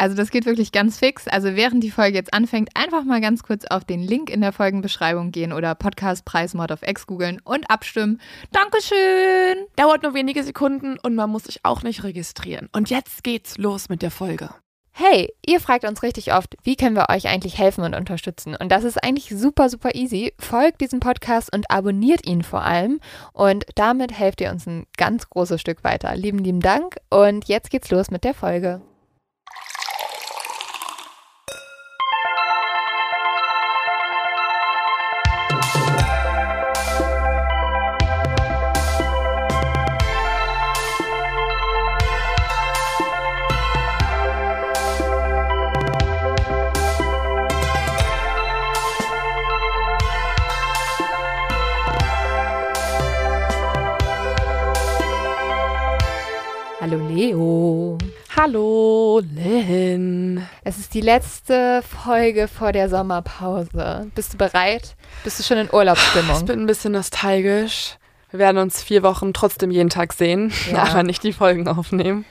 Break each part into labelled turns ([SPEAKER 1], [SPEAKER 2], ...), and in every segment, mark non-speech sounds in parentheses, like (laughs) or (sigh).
[SPEAKER 1] Also das geht wirklich ganz fix. Also während die Folge jetzt anfängt, einfach mal ganz kurz auf den Link in der Folgenbeschreibung gehen oder Podcastpreis Mod of X googeln und abstimmen. Dankeschön!
[SPEAKER 2] Dauert nur wenige Sekunden und man muss sich auch nicht registrieren. Und jetzt geht's los mit der Folge.
[SPEAKER 3] Hey, ihr fragt uns richtig oft, wie können wir euch eigentlich helfen und unterstützen? Und das ist eigentlich super, super easy. Folgt diesem Podcast und abonniert ihn vor allem. Und damit helft ihr uns ein ganz großes Stück weiter. Lieben, lieben Dank. Und jetzt geht's los mit der Folge. Hallo,
[SPEAKER 2] Lynn.
[SPEAKER 3] Es ist die letzte Folge vor der Sommerpause. Bist du bereit? Bist du schon in Urlaubsstimmung?
[SPEAKER 2] Ich bin ein bisschen nostalgisch. Wir werden uns vier Wochen trotzdem jeden Tag sehen,
[SPEAKER 3] Ja. (laughs)
[SPEAKER 2] aber nicht die Folgen aufnehmen.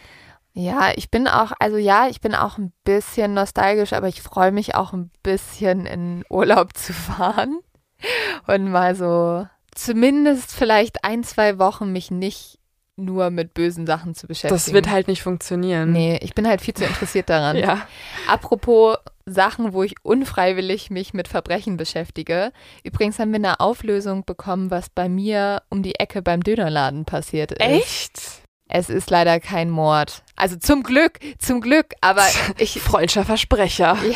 [SPEAKER 3] Ja, ich bin auch, also ja, ich bin auch ein bisschen nostalgisch, aber ich freue mich auch ein bisschen in Urlaub zu fahren und mal so zumindest vielleicht ein, zwei Wochen mich nicht nur mit bösen Sachen zu beschäftigen.
[SPEAKER 2] Das wird halt nicht funktionieren.
[SPEAKER 3] Nee, ich bin halt viel zu interessiert daran. (laughs)
[SPEAKER 2] Ja.
[SPEAKER 3] Apropos Sachen, wo ich unfreiwillig mich mit Verbrechen beschäftige. Übrigens haben wir eine Auflösung bekommen, was bei mir um die Ecke beim Dönerladen passiert ist.
[SPEAKER 2] Echt?
[SPEAKER 3] Es ist leider kein Mord. Also zum Glück, zum Glück. Aber (laughs) ich,
[SPEAKER 2] Freudscher Versprecher. (laughs)
[SPEAKER 3] Ja.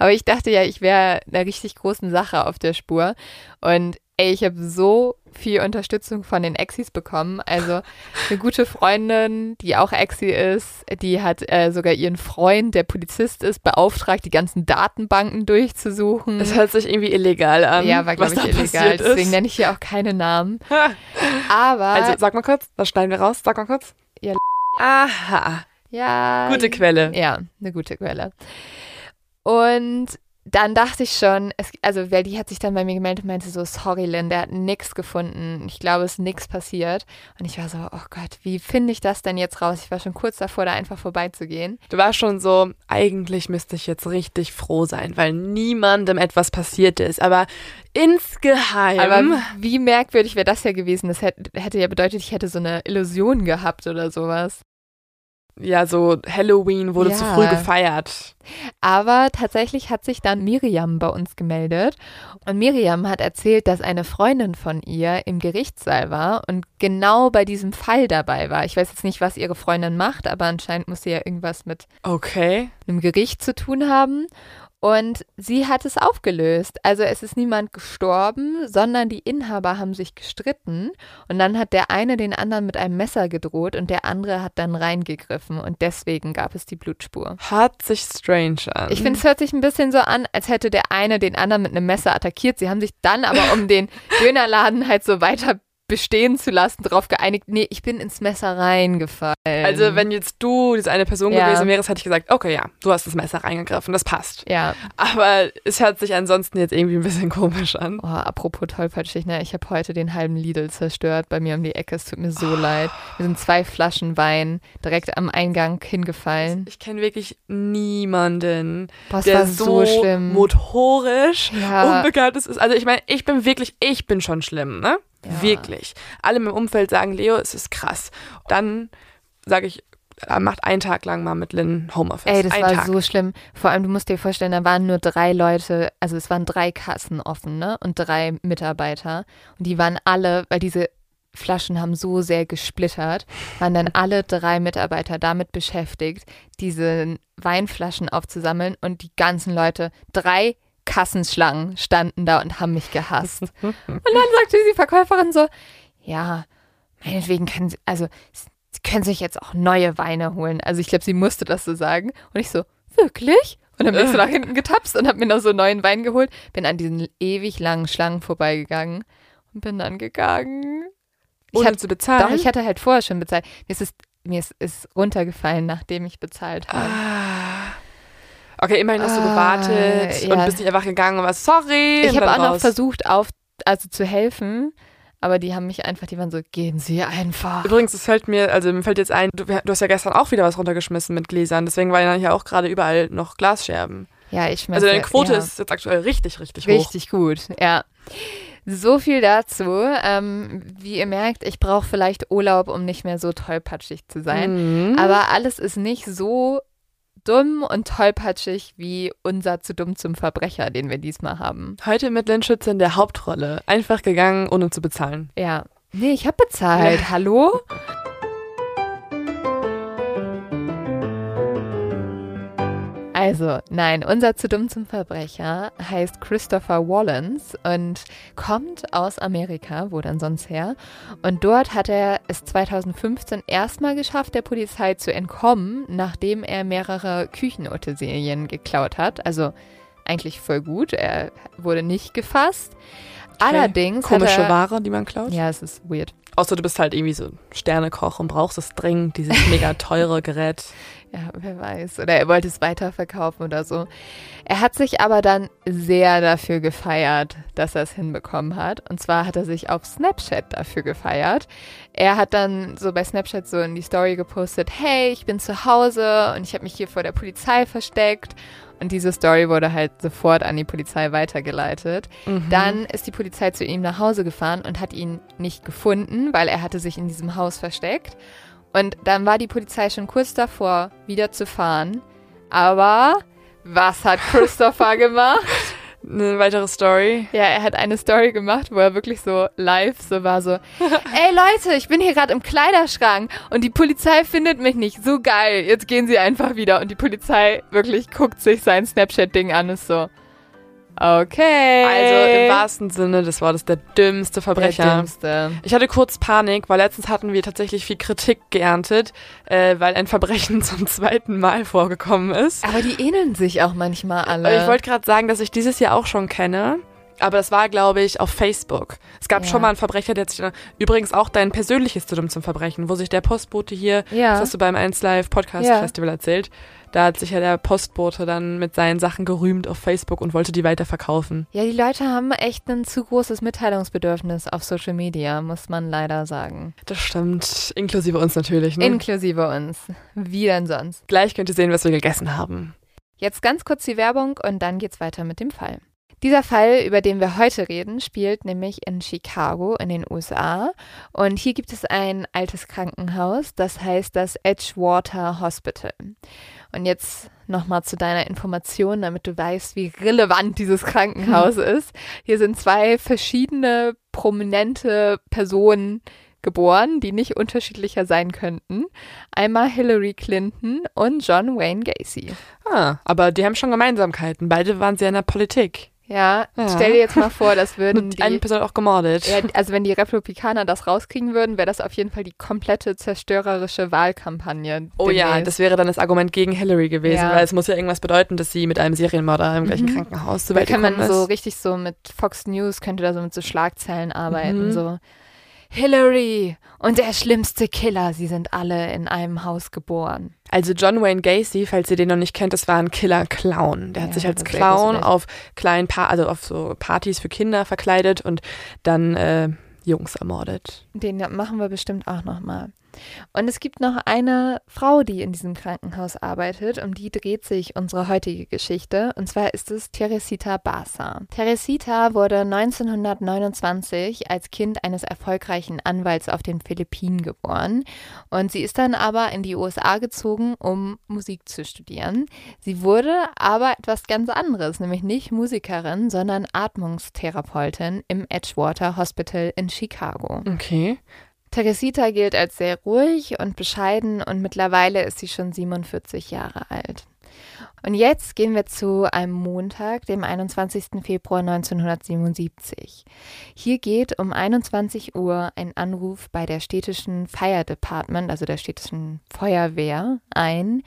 [SPEAKER 3] aber ich dachte ja, ich wäre einer richtig großen Sache auf der Spur. Und ey, ich habe so viel Unterstützung von den Exis bekommen. Also eine gute Freundin, die auch Exi ist, die hat äh, sogar ihren Freund, der Polizist ist, beauftragt, die ganzen Datenbanken durchzusuchen.
[SPEAKER 2] Das hört sich irgendwie illegal an.
[SPEAKER 3] ja, war, glaube
[SPEAKER 2] was
[SPEAKER 3] ich, illegal. Deswegen
[SPEAKER 2] ist.
[SPEAKER 3] nenne ich hier auch keine Namen. (laughs) Aber
[SPEAKER 2] Also sag mal kurz, das schneiden wir raus. Sag mal kurz.
[SPEAKER 3] Ja.
[SPEAKER 2] Aha.
[SPEAKER 3] ja,
[SPEAKER 2] Gute Quelle.
[SPEAKER 3] Ja, eine gute Quelle. Und dann dachte ich schon, es, also weil die hat sich dann bei mir gemeldet und meinte so, sorry Lynn, der hat nichts gefunden. Ich glaube, es ist nichts passiert. Und ich war so, oh Gott, wie finde ich das denn jetzt raus? Ich war schon kurz davor, da einfach vorbeizugehen.
[SPEAKER 2] Du warst schon so, eigentlich müsste ich jetzt richtig froh sein, weil niemandem etwas passiert ist. Aber insgeheim.
[SPEAKER 3] Aber wie merkwürdig wäre das ja gewesen? Das hätte, hätte ja bedeutet, ich hätte so eine Illusion gehabt oder sowas.
[SPEAKER 2] Ja, so Halloween wurde
[SPEAKER 3] Ja.
[SPEAKER 2] zu früh gefeiert.
[SPEAKER 3] Aber tatsächlich hat sich dann Miriam bei uns gemeldet. Und Miriam hat erzählt, dass eine Freundin von ihr im Gerichtssaal war und genau bei diesem Fall dabei war. Ich weiß jetzt nicht, was ihre Freundin macht, aber anscheinend muss sie ja irgendwas mit
[SPEAKER 2] Okay.
[SPEAKER 3] einem Gericht zu tun haben. Und sie hat es aufgelöst. Also es ist niemand gestorben, sondern die Inhaber haben sich gestritten. Und dann hat der eine den anderen mit einem Messer gedroht und der andere hat dann reingegriffen. Und deswegen gab es die Blutspur.
[SPEAKER 2] Hat sich strange an.
[SPEAKER 3] Ich finde, es hört sich ein bisschen so an, als hätte der eine den anderen mit einem Messer attackiert. Sie haben sich dann aber, um den (laughs) Dönerladen halt so weiter bestehen zu lassen, darauf geeinigt, nee, ich bin ins Messer reingefallen.
[SPEAKER 2] Also, wenn jetzt du diese eine Person
[SPEAKER 3] Ja.
[SPEAKER 2] gewesen wärst, hätte ich gesagt, okay, ja, du hast das Messer reingegriffen, das passt.
[SPEAKER 3] Ja,
[SPEAKER 2] Aber es hört sich ansonsten jetzt irgendwie ein bisschen komisch an.
[SPEAKER 3] oh, apropos tollpatschig, ne, ich habe heute den halben Lidl zerstört bei mir um die Ecke. Es tut mir so leid. Mir sind zwei Flaschen Wein direkt am Eingang hingefallen.
[SPEAKER 2] Ich kenne wirklich niemanden,
[SPEAKER 3] Boah,
[SPEAKER 2] der so,
[SPEAKER 3] so schlimm.
[SPEAKER 2] motorisch
[SPEAKER 3] Ja.
[SPEAKER 2] unbegabt ist. Also ich meine, ich bin wirklich, ich bin schon schlimm, ne?
[SPEAKER 3] Ja.
[SPEAKER 2] Wirklich. Alle im Umfeld sagen, Leo, es ist krass. Dann sage ich, er macht einen Tag lang mal mit Lynn Homeoffice.
[SPEAKER 3] Ey, das
[SPEAKER 2] Einen
[SPEAKER 3] war
[SPEAKER 2] Tag.
[SPEAKER 3] so schlimm. Vor allem, du musst dir vorstellen, da waren nur drei Leute, also es waren drei Kassen offen, ne? Und drei Mitarbeiter. Und die waren alle, weil diese Flaschen haben so sehr gesplittert, waren dann alle drei Mitarbeiter damit beschäftigt, diese Weinflaschen aufzusammeln und die ganzen Leute, drei Kassenschlangen standen da und haben mich gehasst. (laughs) und dann sagte die Verkäuferin so, ja, meinetwegen können sie, also sie können sich jetzt auch neue Weine holen. Also ich glaube, sie musste das so sagen. Und ich so, wirklich? Und dann bin ich so nach (laughs) hinten getapst und habe mir noch so einen neuen Wein geholt. Bin an diesen ewig langen Schlangen vorbeigegangen und bin dann gegangen.
[SPEAKER 2] Ohne
[SPEAKER 3] hatte,
[SPEAKER 2] zu bezahlen?
[SPEAKER 3] Doch, ich hatte halt vorher schon bezahlt. Mir ist es mir ist, ist runtergefallen, nachdem ich bezahlt habe.
[SPEAKER 2] Ah. Okay, immerhin hast du
[SPEAKER 3] Ah,
[SPEAKER 2] gewartet
[SPEAKER 3] ja.
[SPEAKER 2] und bist nicht einfach gegangen und warst sorry.
[SPEAKER 3] Ich habe auch noch
[SPEAKER 2] raus.
[SPEAKER 3] versucht, auf, also zu helfen, aber die haben mich einfach, die waren so, gehen Sie einfach.
[SPEAKER 2] Übrigens, es fällt mir, also mir fällt jetzt ein, du, du hast ja gestern auch wieder was runtergeschmissen mit Gläsern, deswegen waren ja hier auch gerade überall noch Glasscherben.
[SPEAKER 3] Ja, ich
[SPEAKER 2] Also deine Quote
[SPEAKER 3] ja.
[SPEAKER 2] ist jetzt aktuell richtig, richtig, hoch.
[SPEAKER 3] Richtig gut, ja. So viel dazu. Ähm, wie ihr merkt, ich brauche vielleicht Urlaub, um nicht mehr so tollpatschig zu sein.
[SPEAKER 2] Mhm.
[SPEAKER 3] Aber alles ist nicht so dumm und tollpatschig wie unser zu dumm zum Verbrecher, den wir diesmal haben.
[SPEAKER 2] Heute mit Lynn Schütze in der Hauptrolle. Einfach gegangen, ohne zu bezahlen.
[SPEAKER 3] Ja. Nee, ich habe bezahlt. (laughs) Hallo? Also, nein, unser zu dumm zum Verbrecher heißt Christopher Wallens und kommt aus Amerika, wo dann sonst her. Und dort hat er es 2015 erstmal geschafft, der Polizei zu entkommen, nachdem er mehrere Küchenutensilien geklaut hat. Also eigentlich voll gut. Er wurde nicht gefasst. Allerdings
[SPEAKER 2] Komische
[SPEAKER 3] er,
[SPEAKER 2] Ware, die man klaut.
[SPEAKER 3] Ja, es ist weird.
[SPEAKER 2] Außer du bist halt irgendwie so Sternekoch und brauchst es dringend, dieses mega teure Gerät. (laughs)
[SPEAKER 3] Ja, wer weiß. Oder er wollte es weiterverkaufen oder so. Er hat sich aber dann sehr dafür gefeiert, dass er es hinbekommen hat. Und zwar hat er sich auf Snapchat dafür gefeiert. Er hat dann so bei Snapchat so in die Story gepostet, hey, ich bin zu Hause und ich habe mich hier vor der Polizei versteckt. Und diese Story wurde halt sofort an die Polizei weitergeleitet. Dann ist die Polizei zu ihm nach Hause gefahren und hat ihn nicht gefunden, weil er hatte sich in diesem Haus versteckt. Und dann war die Polizei schon kurz davor, wieder zu fahren. Aber was hat Christopher (laughs) gemacht?
[SPEAKER 2] Eine weitere Story.
[SPEAKER 3] Ja, er hat eine Story gemacht, wo er wirklich so live so war so, (laughs) ey Leute, ich bin hier gerade im Kleiderschrank und die Polizei findet mich nicht. So geil, jetzt gehen sie einfach wieder. Und die Polizei wirklich guckt sich sein Snapchat-Ding an und ist so, okay.
[SPEAKER 2] Also im wahrsten Sinne des Wortes der dümmste Verbrecher.
[SPEAKER 3] Der Dümmste.
[SPEAKER 2] Ich hatte kurz Panik, weil letztens hatten wir tatsächlich viel Kritik geerntet, äh, weil ein Verbrechen (laughs) zum zweiten Mal vorgekommen ist.
[SPEAKER 3] Aber die ähneln sich auch manchmal alle.
[SPEAKER 2] Ich wollte gerade sagen, dass ich dieses Jahr auch schon kenne. Aber das war, glaube ich, auf Facebook. Es gab
[SPEAKER 3] Ja.
[SPEAKER 2] schon mal einen Verbrecher, der hat sich übrigens auch dein persönliches dumm zum Verbrechen, wo sich der Postbote hier,
[SPEAKER 3] Ja.
[SPEAKER 2] das hast du beim 1 Live Podcast
[SPEAKER 3] Ja.
[SPEAKER 2] Festival erzählt, da hat sich ja der Postbote dann mit seinen Sachen gerühmt auf Facebook und wollte die weiterverkaufen.
[SPEAKER 3] Ja, die Leute haben echt ein zu großes Mitteilungsbedürfnis auf Social Media, muss man leider sagen.
[SPEAKER 2] Das stimmt, inklusive uns natürlich. Ne?
[SPEAKER 3] Inklusive uns. Wie denn sonst?
[SPEAKER 2] Gleich könnt ihr sehen, was wir gegessen haben.
[SPEAKER 3] Jetzt ganz kurz die Werbung und dann geht's weiter mit dem Fall. Dieser Fall, über den wir heute reden, spielt nämlich in Chicago in den USA. Und hier gibt es ein altes Krankenhaus, das heißt das Edgewater Hospital. Und jetzt nochmal zu deiner Information, damit du weißt, wie relevant dieses Krankenhaus (laughs) ist. Hier sind zwei verschiedene prominente Personen geboren, die nicht unterschiedlicher sein könnten. Einmal Hillary Clinton und John Wayne Gacy.
[SPEAKER 2] Ah, aber die haben schon Gemeinsamkeiten. Beide waren sehr in der Politik.
[SPEAKER 3] Ja,
[SPEAKER 2] Ja.
[SPEAKER 3] stell dir jetzt mal vor, das (laughs) würden
[SPEAKER 2] Und eine
[SPEAKER 3] die,
[SPEAKER 2] Person auch gemordet.
[SPEAKER 3] ja, also wenn die Republikaner das rauskriegen würden, wäre das auf jeden Fall die komplette zerstörerische Wahlkampagne.
[SPEAKER 2] Oh ja, das wäre dann das Argument gegen Hillary gewesen,
[SPEAKER 3] Ja.
[SPEAKER 2] weil es muss ja irgendwas bedeuten, dass sie mit einem Serienmörder im gleichen
[SPEAKER 3] Mhm.
[SPEAKER 2] Krankenhaus so
[SPEAKER 3] da kann man
[SPEAKER 2] gekommen
[SPEAKER 3] so
[SPEAKER 2] ist.
[SPEAKER 3] richtig so mit Fox News könnte da so mit so Schlagzeilen arbeiten,
[SPEAKER 2] Mhm.
[SPEAKER 3] so Hillary und der schlimmste Killer, sie sind alle in einem Haus geboren.
[SPEAKER 2] Also John Wayne Gacy, falls ihr den noch nicht kennt, das war ein Killer-Clown. Der hat
[SPEAKER 3] Ja,
[SPEAKER 2] sich als Clown auf kleinen pa also auf so Partys für Kinder verkleidet und dann äh, Jungs ermordet.
[SPEAKER 3] Den machen wir bestimmt auch noch mal. Und es gibt noch eine Frau, die in diesem Krankenhaus arbeitet, um die dreht sich unsere heutige Geschichte. Und zwar ist es Teresita Basa. Teresita wurde 1929 als Kind eines erfolgreichen Anwalts auf den Philippinen geboren. Und sie ist dann aber in die USA gezogen, um Musik zu studieren. Sie wurde aber etwas ganz anderes, nämlich nicht Musikerin, sondern Atmungstherapeutin im Edgewater Hospital in Chicago.
[SPEAKER 2] Okay.
[SPEAKER 3] Teresita gilt als sehr ruhig und bescheiden und mittlerweile ist sie schon 47 Jahre alt. Und jetzt gehen wir zu einem Montag, dem 21. Februar 1977. Hier geht um 21 Uhr ein Anruf bei der städtischen Fire Department, also der städtischen Feuerwehr, ein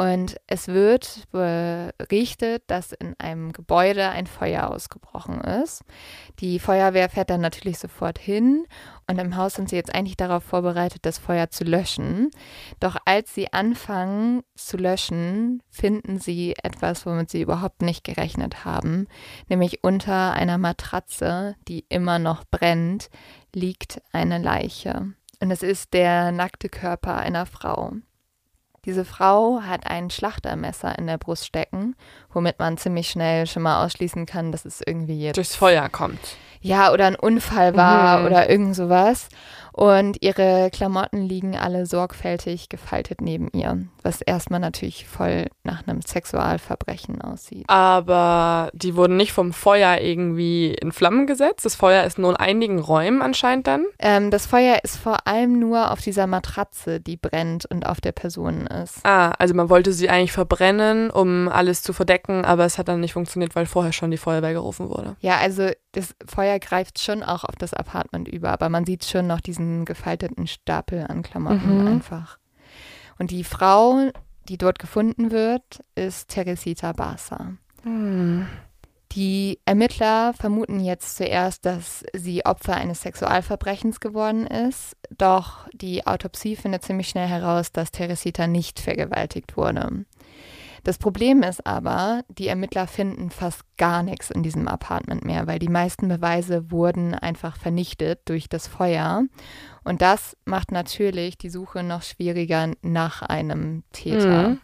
[SPEAKER 3] und es wird berichtet, dass in einem Gebäude ein Feuer ausgebrochen ist. Die Feuerwehr fährt dann natürlich sofort hin und im Haus sind sie jetzt eigentlich darauf vorbereitet, das Feuer zu löschen. Doch als sie anfangen zu löschen, finden sie etwas, womit sie überhaupt nicht gerechnet haben. Nämlich unter einer Matratze, die immer noch brennt, liegt eine Leiche. Und es ist der nackte Körper einer Frau. Diese Frau hat ein Schlachtermesser in der Brust stecken, womit man ziemlich schnell schon mal ausschließen kann, dass es irgendwie jetzt.
[SPEAKER 2] Durchs Feuer kommt.
[SPEAKER 3] Ja, oder ein Unfall war mhm. oder irgend sowas. Und ihre Klamotten liegen alle sorgfältig gefaltet neben ihr, was erstmal natürlich voll nach einem Sexualverbrechen aussieht.
[SPEAKER 2] Aber die wurden nicht vom Feuer irgendwie in Flammen gesetzt. Das Feuer ist nur in einigen Räumen anscheinend dann.
[SPEAKER 3] Ähm, das Feuer ist vor allem nur auf dieser Matratze, die brennt und auf der Person ist.
[SPEAKER 2] Ah, also man wollte sie eigentlich verbrennen, um alles zu verdecken, aber es hat dann nicht funktioniert, weil vorher schon die Feuerwehr gerufen wurde.
[SPEAKER 3] Ja, also das Feuer greift schon auch auf das Apartment über, aber man sieht schon noch diesen gefalteten Stapel an Klamotten mhm. einfach. Und die Frau, die dort gefunden wird, ist Teresita Barca. Mhm. Die Ermittler vermuten jetzt zuerst, dass sie Opfer eines Sexualverbrechens geworden ist, doch die Autopsie findet ziemlich schnell heraus, dass Teresita nicht vergewaltigt wurde. Das Problem ist aber, die Ermittler finden fast gar nichts in diesem Apartment mehr, weil die meisten Beweise wurden einfach vernichtet durch das Feuer. Und das macht natürlich die Suche noch schwieriger nach einem Täter. Mhm.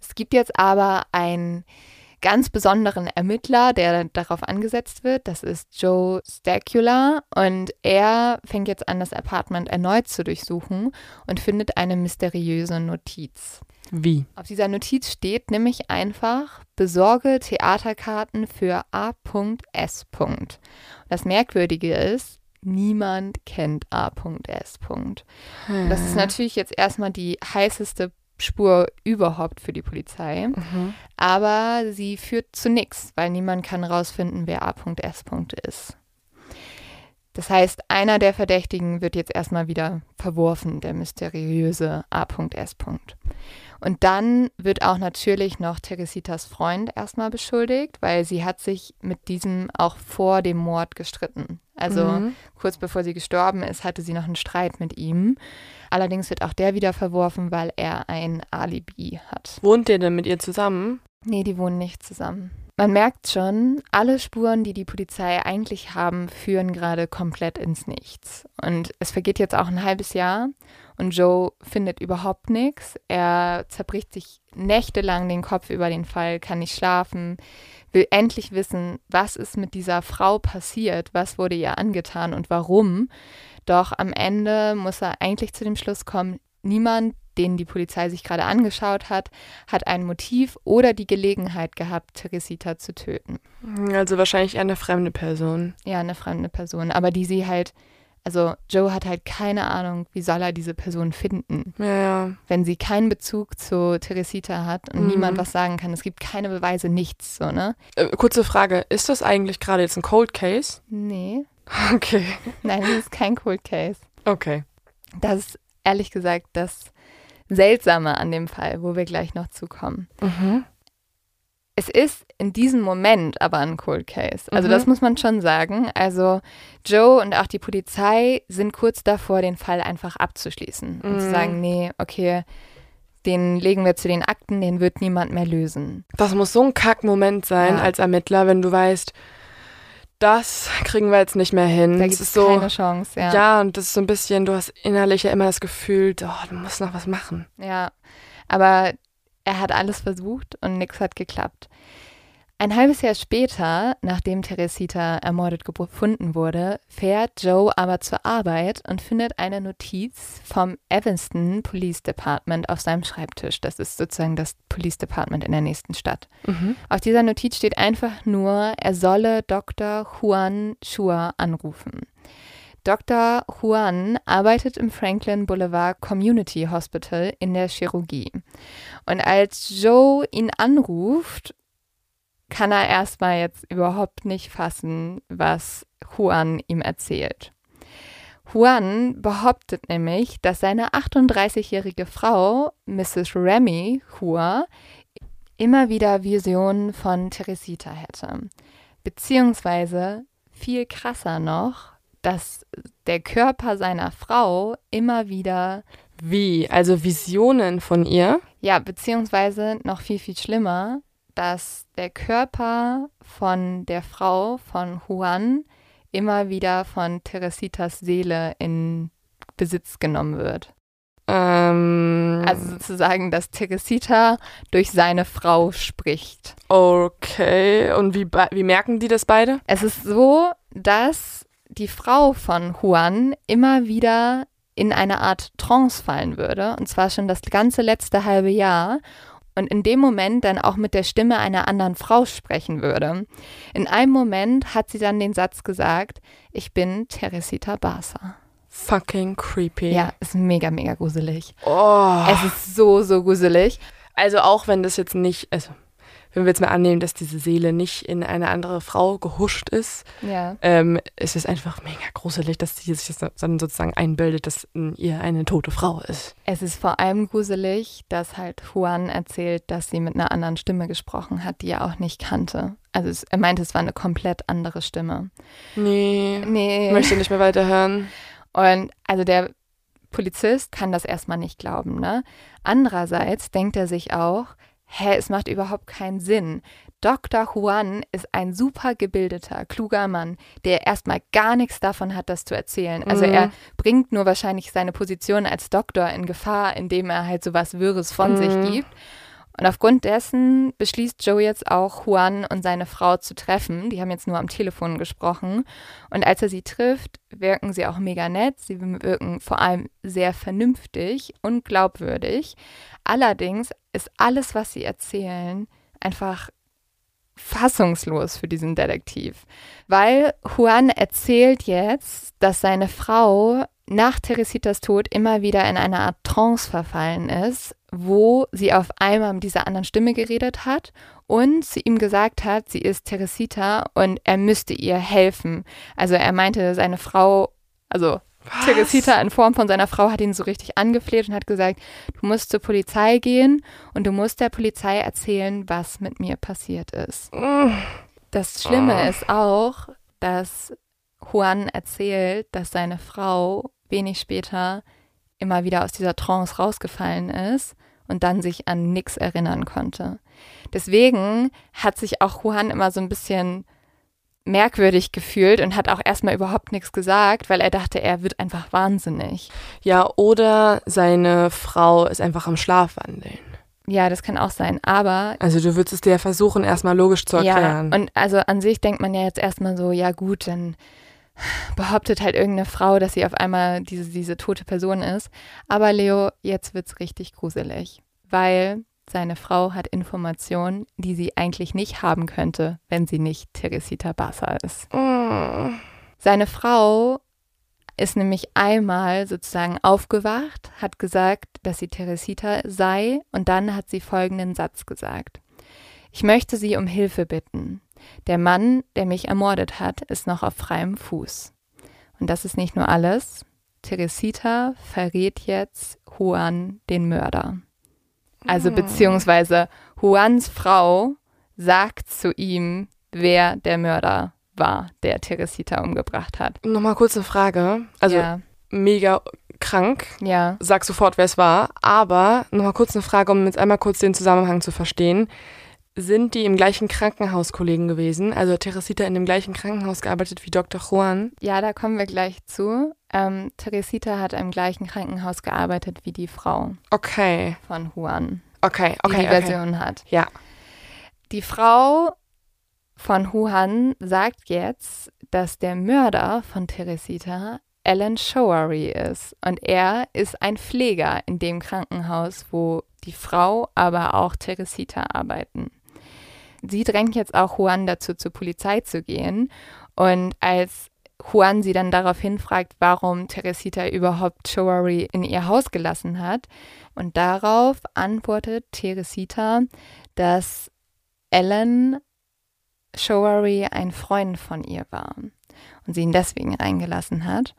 [SPEAKER 3] Es gibt jetzt aber einen ganz besonderen Ermittler, der darauf angesetzt wird. Das ist Joe Stacula. Und er fängt jetzt an, das Apartment erneut zu durchsuchen und findet eine mysteriöse Notiz.
[SPEAKER 2] Wie?
[SPEAKER 3] Auf dieser Notiz steht nämlich einfach, besorge Theaterkarten für A.S. Das Merkwürdige ist, niemand kennt A.S. Hm. Das ist natürlich jetzt erstmal die heißeste Spur überhaupt für die Polizei. Mhm. Aber sie führt zu nichts, weil niemand kann rausfinden, wer A.S. ist. Das heißt, einer der Verdächtigen wird jetzt erstmal wieder verworfen, der mysteriöse A.S. Und dann wird auch natürlich noch Teresitas Freund erstmal beschuldigt, weil sie hat sich mit diesem auch vor dem Mord gestritten. Also mhm. kurz bevor sie gestorben ist, hatte sie noch einen Streit mit ihm. Allerdings wird auch der wieder verworfen, weil er ein Alibi hat.
[SPEAKER 2] Wohnt der denn mit ihr zusammen?
[SPEAKER 3] Nee, die wohnen nicht zusammen. Man merkt schon, alle Spuren, die die Polizei eigentlich haben, führen gerade komplett ins Nichts. Und es vergeht jetzt auch ein halbes Jahr und Joe findet überhaupt nichts. Er zerbricht sich nächtelang den Kopf über den Fall, kann nicht schlafen, will endlich wissen, was ist mit dieser Frau passiert, was wurde ihr angetan und warum. Doch am Ende muss er eigentlich zu dem Schluss kommen, niemand den die Polizei sich gerade angeschaut hat, hat ein Motiv oder die Gelegenheit gehabt, Teresita zu töten.
[SPEAKER 2] Also wahrscheinlich eine fremde Person.
[SPEAKER 3] Ja, eine fremde Person, aber die sie halt, also Joe hat halt keine Ahnung, wie soll er diese Person finden.
[SPEAKER 2] Ja, ja.
[SPEAKER 3] Wenn sie keinen Bezug zu Teresita hat und mhm. niemand was sagen kann, es gibt keine Beweise, nichts, so, ne?
[SPEAKER 2] Äh, kurze Frage, ist das eigentlich gerade jetzt ein Cold Case?
[SPEAKER 3] Nee. (laughs)
[SPEAKER 2] Okay.
[SPEAKER 3] Nein, das ist kein Cold Case.
[SPEAKER 2] Okay.
[SPEAKER 3] Das ist ehrlich gesagt das Seltsame an dem Fall, wo wir gleich noch zukommen. Mhm. Es ist in diesem Moment aber ein Cold Case. Also mhm. das muss man schon sagen. Also Joe und auch die Polizei sind kurz davor, den Fall einfach abzuschließen und zu mhm. sagen, nee, okay, den legen wir zu den Akten, den wird niemand mehr lösen.
[SPEAKER 2] Das muss so ein Kackmoment sein ja. als Ermittler, wenn du weißt, das kriegen wir jetzt nicht mehr hin.
[SPEAKER 3] Da gibt es so, keine Chance, ja.
[SPEAKER 2] Ja, und das ist so ein bisschen, du hast innerlich ja immer das Gefühl, oh, du musst noch was machen.
[SPEAKER 3] Ja, aber er hat alles versucht und nichts hat geklappt. Ein halbes Jahr später, nachdem Teresita ermordet gefunden wurde, fährt Joe aber zur Arbeit und findet eine Notiz vom Evanston Police Department auf seinem Schreibtisch. Das ist sozusagen das Police Department in der nächsten Stadt. Mhm. Auf dieser Notiz steht einfach nur, er solle Dr. Juan Chua anrufen. Dr. Juan arbeitet im Franklin Boulevard Community Hospital in der Chirurgie. Und als Joe ihn anruft, kann er erstmal jetzt überhaupt nicht fassen, was Juan ihm erzählt. Juan behauptet nämlich, dass seine 38-jährige Frau, Mrs. Remy Hua, immer wieder Visionen von Teresita hätte. Beziehungsweise viel krasser noch, dass der Körper seiner Frau immer wieder.
[SPEAKER 2] Wie? Also Visionen von ihr?
[SPEAKER 3] Ja, beziehungsweise noch viel, viel schlimmer, dass der Körper von der Frau von Juan immer wieder von Teresitas Seele in Besitz genommen wird.
[SPEAKER 2] Ähm,
[SPEAKER 3] Also sozusagen, dass Teresita durch seine Frau spricht.
[SPEAKER 2] okay. Und wie, wie merken die das beide?
[SPEAKER 3] Es ist so, dass die Frau von Juan immer wieder in eine Art Trance fallen würde. Und zwar schon das ganze letzte halbe Jahr. Und in dem Moment dann auch mit der Stimme einer anderen Frau sprechen würde. In einem Moment hat sie dann den Satz gesagt, ich bin Teresita Barca.
[SPEAKER 2] Fucking creepy.
[SPEAKER 3] Ja, ist mega, mega gruselig.
[SPEAKER 2] Oh.
[SPEAKER 3] Es ist so, so gruselig.
[SPEAKER 2] Also auch wenn das jetzt nicht, also wenn wir jetzt mal annehmen, dass diese Seele nicht in eine andere Frau gehuscht ist,
[SPEAKER 3] Ja.
[SPEAKER 2] ähm, ist es einfach mega gruselig, dass sie sich das dann sozusagen einbildet, dass in ihr eine tote Frau ist.
[SPEAKER 3] Es ist vor allem gruselig, dass halt Juan erzählt, dass sie mit einer anderen Stimme gesprochen hat, die er auch nicht kannte. Also es, er meinte, es war eine komplett andere Stimme.
[SPEAKER 2] Nee,
[SPEAKER 3] Nee.
[SPEAKER 2] möchte nicht mehr weiterhören.
[SPEAKER 3] Und also der Polizist kann das erstmal nicht glauben, ne? Andererseits denkt er sich auch, hä, es macht überhaupt keinen Sinn. Dr. Juan ist ein super gebildeter, kluger Mann, der erstmal gar nichts davon hat, das zu erzählen. Also
[SPEAKER 2] Mhm.
[SPEAKER 3] er bringt nur wahrscheinlich seine Position als Doktor in Gefahr, indem er halt so was Wirres von
[SPEAKER 2] Mhm.
[SPEAKER 3] sich gibt. Und aufgrund dessen beschließt Joe jetzt auch, Juan und seine Frau zu treffen. Die haben jetzt nur am Telefon gesprochen. Und als er sie trifft, wirken sie auch mega nett. Sie wirken vor allem sehr vernünftig und glaubwürdig. Allerdings ist alles, was sie erzählen, einfach fassungslos für diesen Detektiv. Weil Juan erzählt jetzt, dass seine Frau nach Teresitas Tod immer wieder in eine Art Trance verfallen ist, wo sie auf einmal mit dieser anderen Stimme geredet hat und sie ihm gesagt hat, sie ist Teresita und er müsste ihr helfen. Also er meinte, seine Frau, also
[SPEAKER 2] Was?
[SPEAKER 3] Teresita in Form von seiner Frau hat ihn so richtig angefleht und hat gesagt, du musst zur Polizei gehen und du musst der Polizei erzählen, was mit mir passiert ist.
[SPEAKER 2] Mm.
[SPEAKER 3] Das Schlimme
[SPEAKER 2] Oh.
[SPEAKER 3] ist auch, dass Juan erzählt, dass seine Frau wenig später immer wieder aus dieser Trance rausgefallen ist und dann sich an nichts erinnern konnte. Deswegen hat sich auch Juan immer so ein bisschen merkwürdig gefühlt und hat auch erstmal überhaupt nichts gesagt, weil er dachte, er wird einfach wahnsinnig.
[SPEAKER 2] Ja, oder seine Frau ist einfach am Schlafwandeln.
[SPEAKER 3] Ja, das kann auch sein. Aber
[SPEAKER 2] Also du würdest es dir versuchen, erstmal logisch zu erklären.
[SPEAKER 3] Ja, und also an sich denkt man ja jetzt erstmal so, ja gut, dann behauptet halt irgendeine Frau, dass sie auf einmal diese, diese tote Person ist. Aber Leo, jetzt wird's richtig gruselig, weil seine Frau hat Informationen, die sie eigentlich nicht haben könnte, wenn sie nicht Teresita Bassa ist. Seine Frau ist nämlich einmal sozusagen aufgewacht, hat gesagt, dass sie Teresita sei und dann hat sie folgenden Satz gesagt. Ich möchte Sie um Hilfe bitten. Der Mann, der mich ermordet hat, ist noch auf freiem Fuß. Und das ist nicht nur alles. Teresita verrät jetzt Juan den Mörder. Also
[SPEAKER 2] Hm.
[SPEAKER 3] beziehungsweise Juans Frau sagt zu ihm, wer der Mörder war, der Teresita umgebracht hat.
[SPEAKER 2] Nochmal kurz eine Frage. Also
[SPEAKER 3] ja,
[SPEAKER 2] mega krank.
[SPEAKER 3] ja.
[SPEAKER 2] Sag sofort, wer es war. Aber nochmal kurz eine Frage, um jetzt einmal kurz den Zusammenhang zu verstehen. Sind die im gleichen Krankenhaus Kollegen gewesen? Also hat Teresita in dem gleichen Krankenhaus gearbeitet wie Dr. Juan?
[SPEAKER 3] Ja, da kommen wir gleich zu. Ähm, Teresita hat im gleichen Krankenhaus gearbeitet wie die Frau
[SPEAKER 2] Okay,
[SPEAKER 3] von Juan,
[SPEAKER 2] okay,
[SPEAKER 3] die
[SPEAKER 2] okay.
[SPEAKER 3] die
[SPEAKER 2] okay.
[SPEAKER 3] Version hat.
[SPEAKER 2] Ja.
[SPEAKER 3] Die Frau von Juan sagt jetzt, dass der Mörder von Teresita Alan Showery ist. Und er ist ein Pfleger in dem Krankenhaus, wo die Frau, aber auch Teresita arbeiten. Sie drängt jetzt auch Juan dazu, zur Polizei zu gehen. Und als Juan sie dann daraufhin fragt, warum Teresita überhaupt Showery in ihr Haus gelassen hat. Und darauf antwortet Teresita, dass Ellen Showery ein Freund von ihr war und sie ihn deswegen reingelassen hat.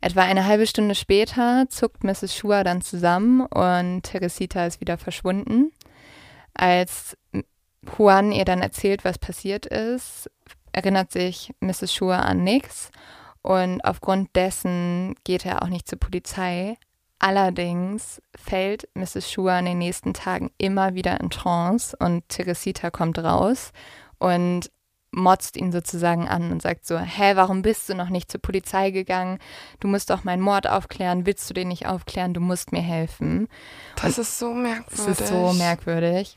[SPEAKER 3] Etwa eine halbe Stunde später zuckt Mrs. Shua dann zusammen und Teresita ist wieder verschwunden. Als Juan ihr dann erzählt, was passiert ist, erinnert sich Mrs. Shua an nichts und aufgrund dessen geht er auch nicht zur Polizei. Allerdings fällt Mrs. Shua in den nächsten Tagen immer wieder in Trance und Teresita kommt raus und motzt ihn sozusagen an und sagt so, hä, warum bist du noch nicht zur Polizei gegangen? Du musst doch meinen Mord aufklären, willst du den nicht aufklären? Du musst mir helfen.
[SPEAKER 2] Das und ist so merkwürdig.
[SPEAKER 3] Das ist so merkwürdig.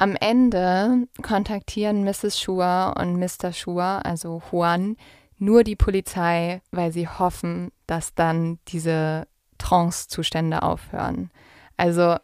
[SPEAKER 3] Am Ende kontaktieren Mrs. Shua und Mr. Shua, also Juan, nur die Polizei, weil sie hoffen, dass dann diese Trance-Zustände aufhören. Also.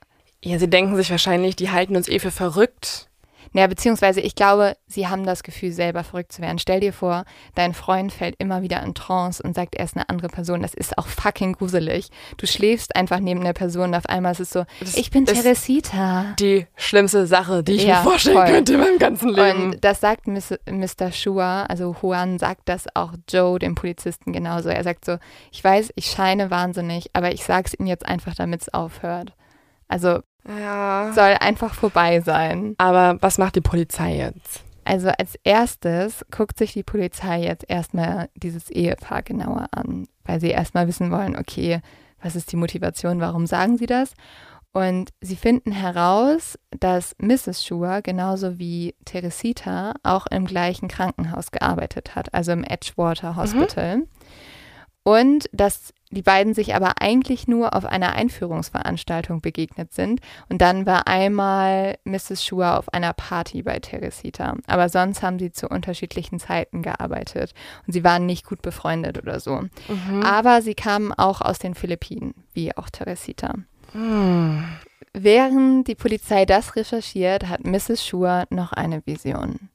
[SPEAKER 2] Ja, sie denken sich wahrscheinlich, die halten uns eh für verrückt.
[SPEAKER 3] Naja, beziehungsweise ich glaube, sie haben das Gefühl, selber verrückt zu werden. Stell dir vor, dein Freund fällt immer wieder in Trance und sagt, er ist eine andere Person. Das ist auch fucking gruselig. Du schläfst einfach neben der Person und auf einmal ist es so, das ich bin Teresita.
[SPEAKER 2] Die schlimmste Sache, die ich ja, mir vorstellen voll. könnte in meinem ganzen Leben.
[SPEAKER 3] Und das sagt Mr. Shua, also Juan sagt das auch Joe, dem Polizisten, genauso. Er sagt so, ich weiß, ich scheine wahnsinnig, aber ich sag's ihm jetzt einfach, damit es aufhört. Also ja. Soll einfach vorbei sein.
[SPEAKER 2] Aber was macht die Polizei jetzt?
[SPEAKER 3] Also als erstes guckt sich die Polizei jetzt erstmal dieses Ehepaar genauer an, weil sie erstmal wissen wollen, okay, was ist die Motivation, warum sagen sie das? Und sie finden heraus, dass Mrs. Schur genauso wie Teresita auch im gleichen Krankenhaus gearbeitet hat, also im Edgewater Hospital. Mhm. Und dass die beiden sich aber eigentlich nur auf einer Einführungsveranstaltung begegnet sind. Und dann war einmal Mrs. Schur auf einer Party bei Teresita. Aber sonst haben sie zu unterschiedlichen Zeiten gearbeitet. Und sie waren nicht gut befreundet oder so. Mhm. Aber sie kamen auch aus den Philippinen, wie auch Teresita. Mhm. Während die Polizei das recherchiert, hat Mrs. Schur noch eine Vision.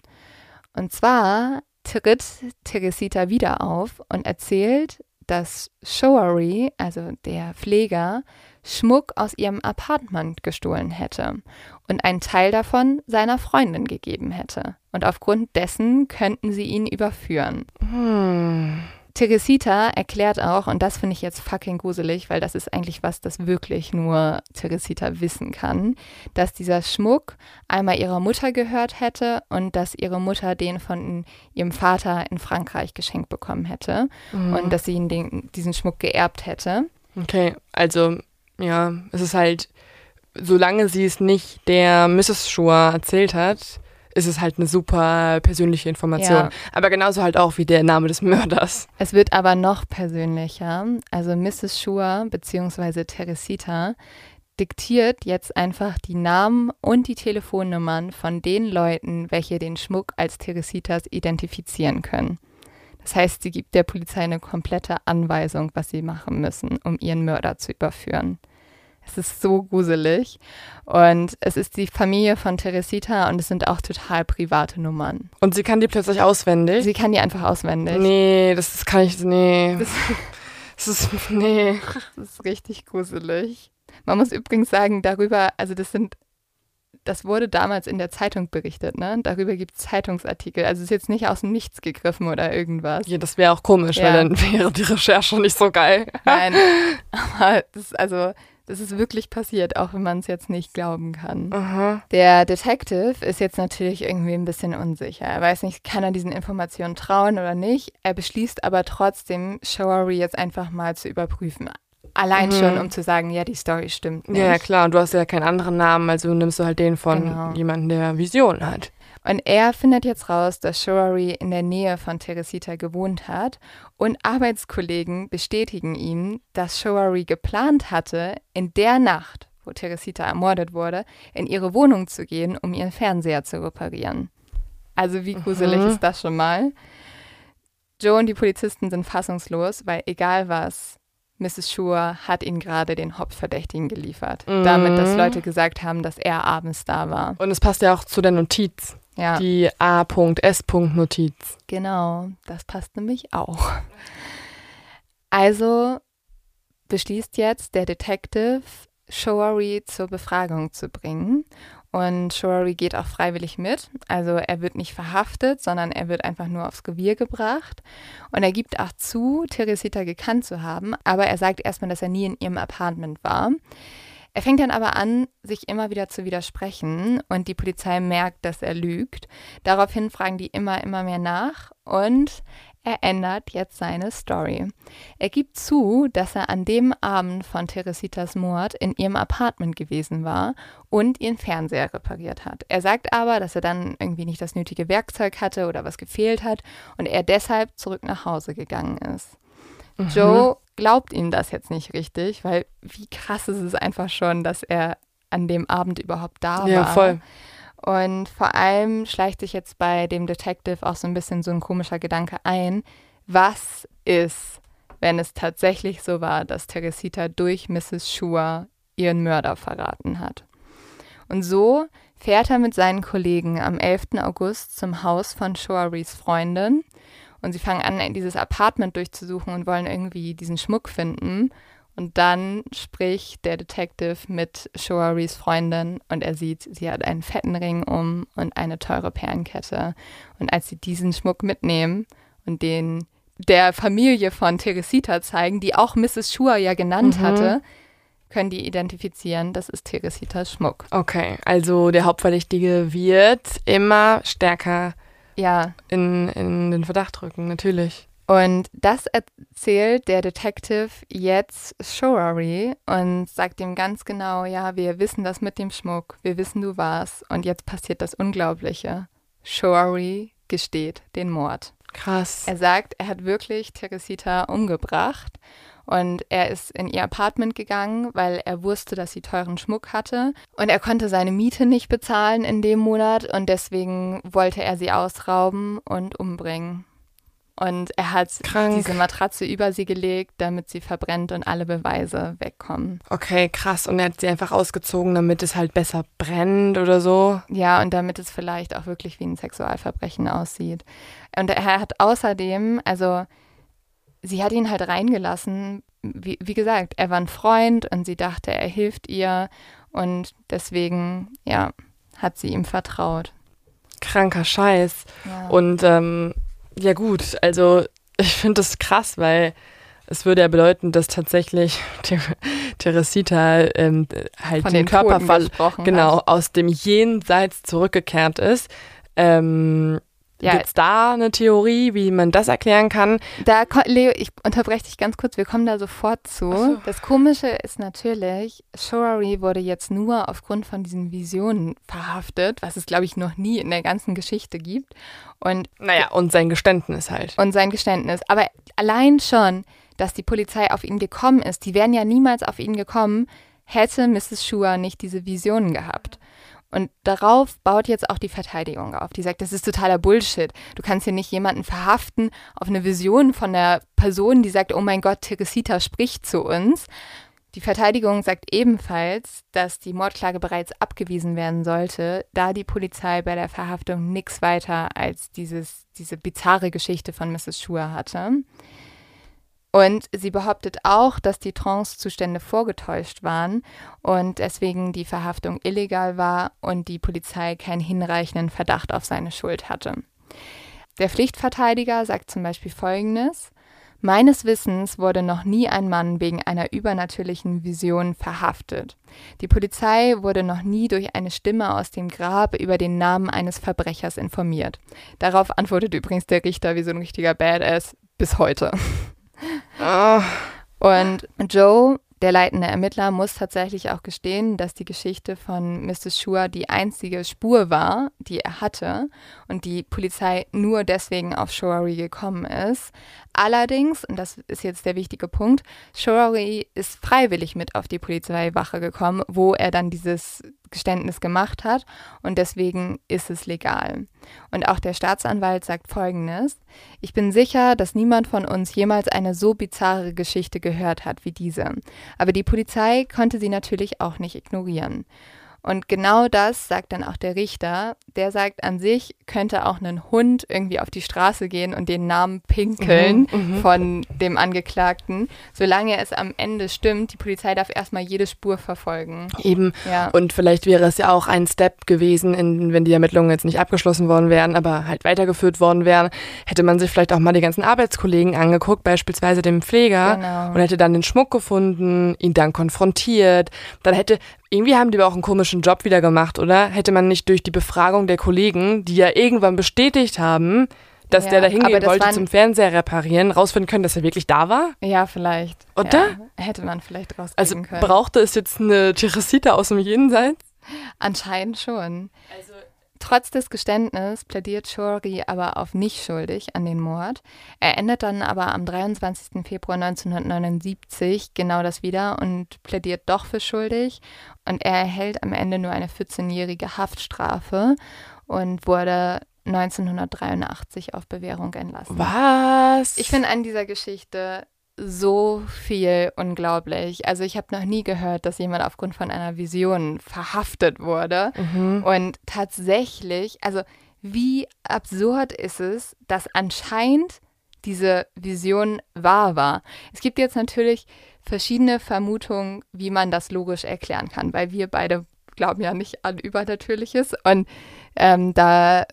[SPEAKER 3] Und zwar tritt Teresita wieder auf und erzählt, dass Showery, also der Pfleger, Schmuck aus ihrem Apartment gestohlen hätte und einen Teil davon seiner Freundin gegeben hätte. Und aufgrund dessen könnten sie ihn überführen. Hm. Teresita erklärt auch, und das finde ich jetzt fucking gruselig, weil das ist eigentlich was, das wirklich nur Teresita wissen kann, dass dieser Schmuck einmal ihrer Mutter gehört hätte und dass ihre Mutter den von ihrem Vater in Frankreich geschenkt bekommen hätte mhm. und dass sie ihn den, diesen Schmuck geerbt hätte.
[SPEAKER 2] Okay, also ja, es ist halt, solange sie es nicht der Mrs. Shua erzählt hat, ist es halt eine super persönliche Information. Ja. Aber genauso halt auch wie der Name des Mörders.
[SPEAKER 3] Es wird aber noch persönlicher. Also Mrs. Shua bzw. Teresita diktiert jetzt einfach die Namen und die Telefonnummern von den Leuten, welche den Schmuck als Teresitas identifizieren können. Das heißt, sie gibt der Polizei eine komplette Anweisung, was sie machen müssen, um ihren Mörder zu überführen. Es ist so gruselig. Und es ist die Familie von Teresita und es sind auch total private Nummern.
[SPEAKER 2] Und sie kann die plötzlich auswendig?
[SPEAKER 3] Sie kann die einfach auswendig.
[SPEAKER 2] Nee, das, das kann ich, nee. (laughs) Das, das ist, nee. (laughs)
[SPEAKER 3] Das ist richtig gruselig. Man muss übrigens sagen, darüber, also das sind das wurde damals in der Zeitung berichtet, ne? Darüber gibt es Zeitungsartikel. Also es ist jetzt nicht aus dem Nichts gegriffen oder irgendwas.
[SPEAKER 2] Ja, das wäre auch komisch, ja. weil dann (laughs) wäre die Recherche nicht so geil.
[SPEAKER 3] Nein, aber das, also das ist wirklich passiert, auch wenn man es jetzt nicht glauben kann. Aha. Der Detective ist jetzt natürlich irgendwie ein bisschen unsicher. Er weiß nicht, kann er diesen Informationen trauen oder nicht. Er beschließt aber trotzdem, Showery jetzt einfach mal zu überprüfen. Allein mhm. schon, um zu sagen, ja, die Story stimmt nicht.
[SPEAKER 2] Ja, klar, und du hast ja keinen anderen Namen, also nimmst du halt den von genau. jemandem, der Vision hat.
[SPEAKER 3] Und er findet jetzt raus, dass Showery in der Nähe von Teresita gewohnt hat und Arbeitskollegen bestätigen ihm, dass Showery geplant hatte, in der Nacht, wo Teresita ermordet wurde, in ihre Wohnung zu gehen, um ihren Fernseher zu reparieren. Also wie gruselig mhm. ist das schon mal? Joe und die Polizisten sind fassungslos, weil egal was, Mrs. Schur hat ihnen gerade den Hauptverdächtigen geliefert. Mhm. Damit, dass Leute gesagt haben, dass er abends da war.
[SPEAKER 2] Und es passt ja auch zu der Notiz.
[SPEAKER 3] Ja,
[SPEAKER 2] Die A.S.-Notiz.
[SPEAKER 3] genau. Das passt nämlich auch. Also beschließt jetzt der Detective, Shoari zur Befragung zu bringen. Und Shoari geht auch freiwillig mit. Also er wird nicht verhaftet, sondern er wird einfach nur aufs Revier gebracht. Und er gibt auch zu, Teresita gekannt zu haben, aber er sagt erstmal, dass er nie in ihrem Apartment war. Er fängt dann aber an, sich immer wieder zu widersprechen und die Polizei merkt, dass er lügt. Daraufhin fragen die immer, immer mehr nach und er ändert jetzt seine Story. Er gibt zu, dass er an dem Abend von Teresitas Mord in ihrem Apartment gewesen war und ihren Fernseher repariert hat. Er sagt aber, dass er dann irgendwie nicht das nötige Werkzeug hatte oder was gefehlt hat und er deshalb zurück nach Hause gegangen ist. Joe glaubt ihm das jetzt nicht richtig, weil wie krass ist es einfach schon, dass er an dem Abend überhaupt da
[SPEAKER 2] Ja,
[SPEAKER 3] war.
[SPEAKER 2] voll.
[SPEAKER 3] Und vor allem schleicht sich jetzt bei dem Detective auch so ein bisschen so ein komischer Gedanke ein. Was ist, wenn es tatsächlich so war, dass Teresita durch Mrs. Schur ihren Mörder verraten hat? Und so fährt er mit seinen Kollegen am 11. August zum Haus von Shoaris Freundin und sie fangen an, dieses Apartment durchzusuchen und wollen irgendwie diesen Schmuck finden. Und dann spricht der Detective mit Shoaris Freundin und er sieht, sie hat einen fetten Ring um und eine teure Perlenkette. Und als sie diesen Schmuck mitnehmen und den der Familie von Teresita zeigen, die auch Mrs. Shua ja genannt
[SPEAKER 2] Mhm.
[SPEAKER 3] hatte, können die identifizieren, das ist Teresitas Schmuck.
[SPEAKER 2] Okay, also der Hauptverdächtige wird immer stärker
[SPEAKER 3] Ja,
[SPEAKER 2] in, in den Verdacht rücken, natürlich.
[SPEAKER 3] Und das erzählt der Detective jetzt Shoari und sagt ihm ganz genau, ja, wir wissen das mit dem Schmuck, wir wissen, du warst. Und jetzt passiert das Unglaubliche. Shoari gesteht den Mord.
[SPEAKER 2] Krass.
[SPEAKER 3] Er sagt, er hat wirklich Teresita umgebracht und er ist in ihr Apartment gegangen, weil er wusste, dass sie teuren Schmuck hatte und er konnte seine Miete nicht bezahlen in dem Monat und deswegen wollte er sie ausrauben und umbringen. Und er hat
[SPEAKER 2] Krank.
[SPEAKER 3] diese Matratze über sie gelegt, damit sie verbrennt und alle Beweise wegkommen.
[SPEAKER 2] Okay, krass. Und er hat sie einfach ausgezogen, damit es halt besser brennt oder so.
[SPEAKER 3] Ja, und damit es vielleicht auch wirklich wie ein Sexualverbrechen aussieht. Und er hat außerdem, also sie hat ihn halt reingelassen. Wie, wie gesagt, er war ein Freund und sie dachte, er hilft ihr. Und deswegen, ja, hat sie ihm vertraut.
[SPEAKER 2] Kranker Scheiß.
[SPEAKER 3] Ja.
[SPEAKER 2] Und ähm, ja gut, also ich finde das krass, weil es würde ja bedeuten, dass tatsächlich (laughs) Ter Teresita ähm, halt
[SPEAKER 3] Von
[SPEAKER 2] den
[SPEAKER 3] den
[SPEAKER 2] Körper genau
[SPEAKER 3] hat.
[SPEAKER 2] aus dem Jenseits zurückgekehrt ist. Ähm,
[SPEAKER 3] Ja.
[SPEAKER 2] Gibt es da eine Theorie, wie man das erklären kann?
[SPEAKER 3] Da, Leo, ich unterbreche dich ganz kurz, wir kommen da sofort zu.
[SPEAKER 2] So.
[SPEAKER 3] Das Komische ist natürlich, Shoari wurde jetzt nur aufgrund von diesen Visionen verhaftet, was es, glaube ich, noch nie in der ganzen Geschichte gibt. Und,
[SPEAKER 2] Naja, und sein Geständnis halt.
[SPEAKER 3] und sein Geständnis. Aber allein schon, dass die Polizei auf ihn gekommen ist, die wären ja niemals auf ihn gekommen, hätte Mrs. Shua nicht diese Visionen gehabt. Und darauf baut jetzt auch die Verteidigung auf. Die sagt, das ist totaler Bullshit. Du kannst hier nicht jemanden verhaften auf eine Vision von einer Person, die sagt, oh mein Gott, Teresita spricht zu uns. Die Verteidigung sagt ebenfalls, dass die Mordklage bereits abgewiesen werden sollte, da die Polizei bei der Verhaftung nichts weiter als dieses, diese bizarre Geschichte von Mrs. Schur hatte. Und sie behauptet auch, dass die Trance-Zustände vorgetäuscht waren und deswegen die Verhaftung illegal war und die Polizei keinen hinreichenden Verdacht auf seine Schuld hatte. Der Pflichtverteidiger sagt zum Beispiel Folgendes. Meines Wissens wurde noch nie ein Mann wegen einer übernatürlichen Vision verhaftet. Die Polizei wurde noch nie durch eine Stimme aus dem Grab über den Namen eines Verbrechers informiert. Darauf antwortet übrigens der Richter wie so ein richtiger Badass bis heute. (laughs)
[SPEAKER 2] Ah,
[SPEAKER 3] Und Joe, der leitende Ermittler, muss tatsächlich auch gestehen, dass die Geschichte von Mrs. Shua die einzige Spur war, die er hatte und die Polizei nur deswegen auf Shoari gekommen ist. Allerdings, und das ist jetzt der wichtige Punkt, Shoari ist freiwillig mit auf die Polizeiwache gekommen, wo er dann dieses Geständnis gemacht hat und deswegen ist es legal. Und auch der Staatsanwalt sagt Folgendes. Ich bin sicher, dass niemand von uns jemals eine so bizarre Geschichte gehört hat wie diese. Aber die Polizei konnte sie natürlich auch nicht ignorieren. Und genau das sagt dann auch der Richter. Der sagt, an sich könnte auch ein Hund irgendwie auf die Straße gehen und den Namen pinkeln
[SPEAKER 2] Mhm, mhm.
[SPEAKER 3] von dem Angeklagten, solange es am Ende stimmt. Die Polizei darf erstmal jede Spur verfolgen.
[SPEAKER 2] Eben.
[SPEAKER 3] Ja.
[SPEAKER 2] Und vielleicht wäre es ja auch ein Step gewesen, in, wenn die Ermittlungen jetzt nicht abgeschlossen worden wären, aber halt weitergeführt worden wären, hätte man sich vielleicht auch mal die ganzen Arbeitskollegen angeguckt, beispielsweise den Pfleger,
[SPEAKER 3] Genau.
[SPEAKER 2] und hätte dann den Schmuck gefunden, ihn dann konfrontiert. Dann hätte, irgendwie haben die aber auch einen komischen Job wieder gemacht, oder? Hätte man nicht durch die Befragung der Kollegen, die ja irgendwann bestätigt haben, dass
[SPEAKER 3] Ja,
[SPEAKER 2] der da hingehen wollte zum Fernseher reparieren, rausfinden können, dass er wirklich da war?
[SPEAKER 3] Ja, vielleicht.
[SPEAKER 2] Oder?
[SPEAKER 3] Ja, hätte man vielleicht rauskriegen
[SPEAKER 2] Also
[SPEAKER 3] können.
[SPEAKER 2] brauchte es jetzt eine Teresita aus dem Jenseits?
[SPEAKER 3] Anscheinend schon. Trotz des Geständnisses plädiert Shori aber auf nicht schuldig an den Mord. Er endet dann aber am 23. Februar 1979 genau das wieder und plädiert doch für schuldig. Und er erhält am Ende nur eine 14-jährige Haftstrafe und wurde 1983 auf Bewährung entlassen.
[SPEAKER 2] Was?
[SPEAKER 3] Ich finde an dieser Geschichte so viel unglaublich. Also ich habe noch nie gehört, dass jemand aufgrund von einer Vision verhaftet wurde.
[SPEAKER 2] Mhm.
[SPEAKER 3] Und tatsächlich, also wie absurd ist es, dass anscheinend diese Vision wahr war. Es gibt jetzt natürlich verschiedene Vermutungen, wie man das logisch erklären kann, weil wir beide glauben ja nicht an Übernatürliches und ähm, da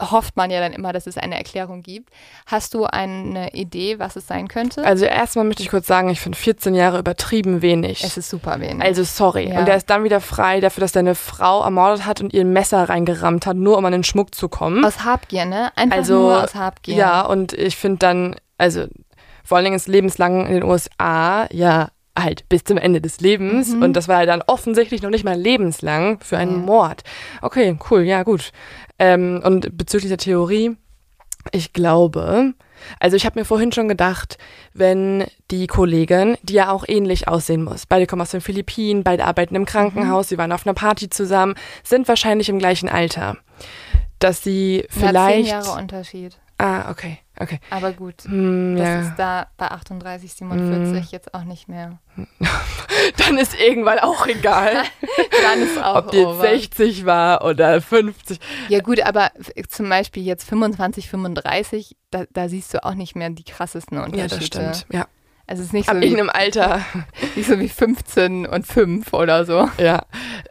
[SPEAKER 3] hofft man ja dann immer, dass es eine Erklärung gibt. Hast du eine Idee, was es sein könnte?
[SPEAKER 2] Also erstmal möchte ich kurz sagen, ich finde 14 Jahre übertrieben wenig.
[SPEAKER 3] es ist super wenig.
[SPEAKER 2] also sorry.
[SPEAKER 3] Ja.
[SPEAKER 2] Und der ist dann wieder frei dafür, dass er eine Frau ermordet hat und ihr ein Messer reingerammt hat, nur um an den Schmuck zu kommen.
[SPEAKER 3] aus Habgier, ne? Einfach
[SPEAKER 2] Also,
[SPEAKER 3] nur aus Habgier.
[SPEAKER 2] Ja, und ich finde dann, also vor allen Dingen ist lebenslang in den USA, ja, halt bis zum Ende des Lebens.
[SPEAKER 3] Mhm.
[SPEAKER 2] Und das war ja dann offensichtlich noch nicht mal lebenslang für einen
[SPEAKER 3] Ja.
[SPEAKER 2] Mord. Okay, cool, ja, gut. Ähm, und bezüglich der Theorie, ich glaube, also ich habe mir vorhin schon gedacht, wenn die Kollegin, die ja auch ähnlich aussehen muss, beide kommen aus den Philippinen, beide arbeiten im Krankenhaus, sie waren auf einer Party zusammen, sind wahrscheinlich im gleichen Alter, dass sie vielleicht...
[SPEAKER 3] Zehn Jahre Unterschied.
[SPEAKER 2] Ah, okay, okay.
[SPEAKER 3] Aber gut,
[SPEAKER 2] Hm,
[SPEAKER 3] das
[SPEAKER 2] ja.
[SPEAKER 3] Ist da bei 38, 47 jetzt auch nicht mehr. (laughs)
[SPEAKER 2] Dann ist irgendwann auch egal, (laughs)
[SPEAKER 3] Dann ist auch
[SPEAKER 2] ob die jetzt
[SPEAKER 3] over.
[SPEAKER 2] 60 war oder 50.
[SPEAKER 3] Ja gut, aber zum Beispiel jetzt 25, 35, da, da siehst du auch nicht mehr die krassesten
[SPEAKER 2] Ja,
[SPEAKER 3] Unterschiede.
[SPEAKER 2] das stimmt. Ja.
[SPEAKER 3] Also es ist nicht
[SPEAKER 2] Ab
[SPEAKER 3] so, wie,
[SPEAKER 2] irgendeinem Alter. (laughs)
[SPEAKER 3] nicht so wie 15 und 5 oder so.
[SPEAKER 2] Ja.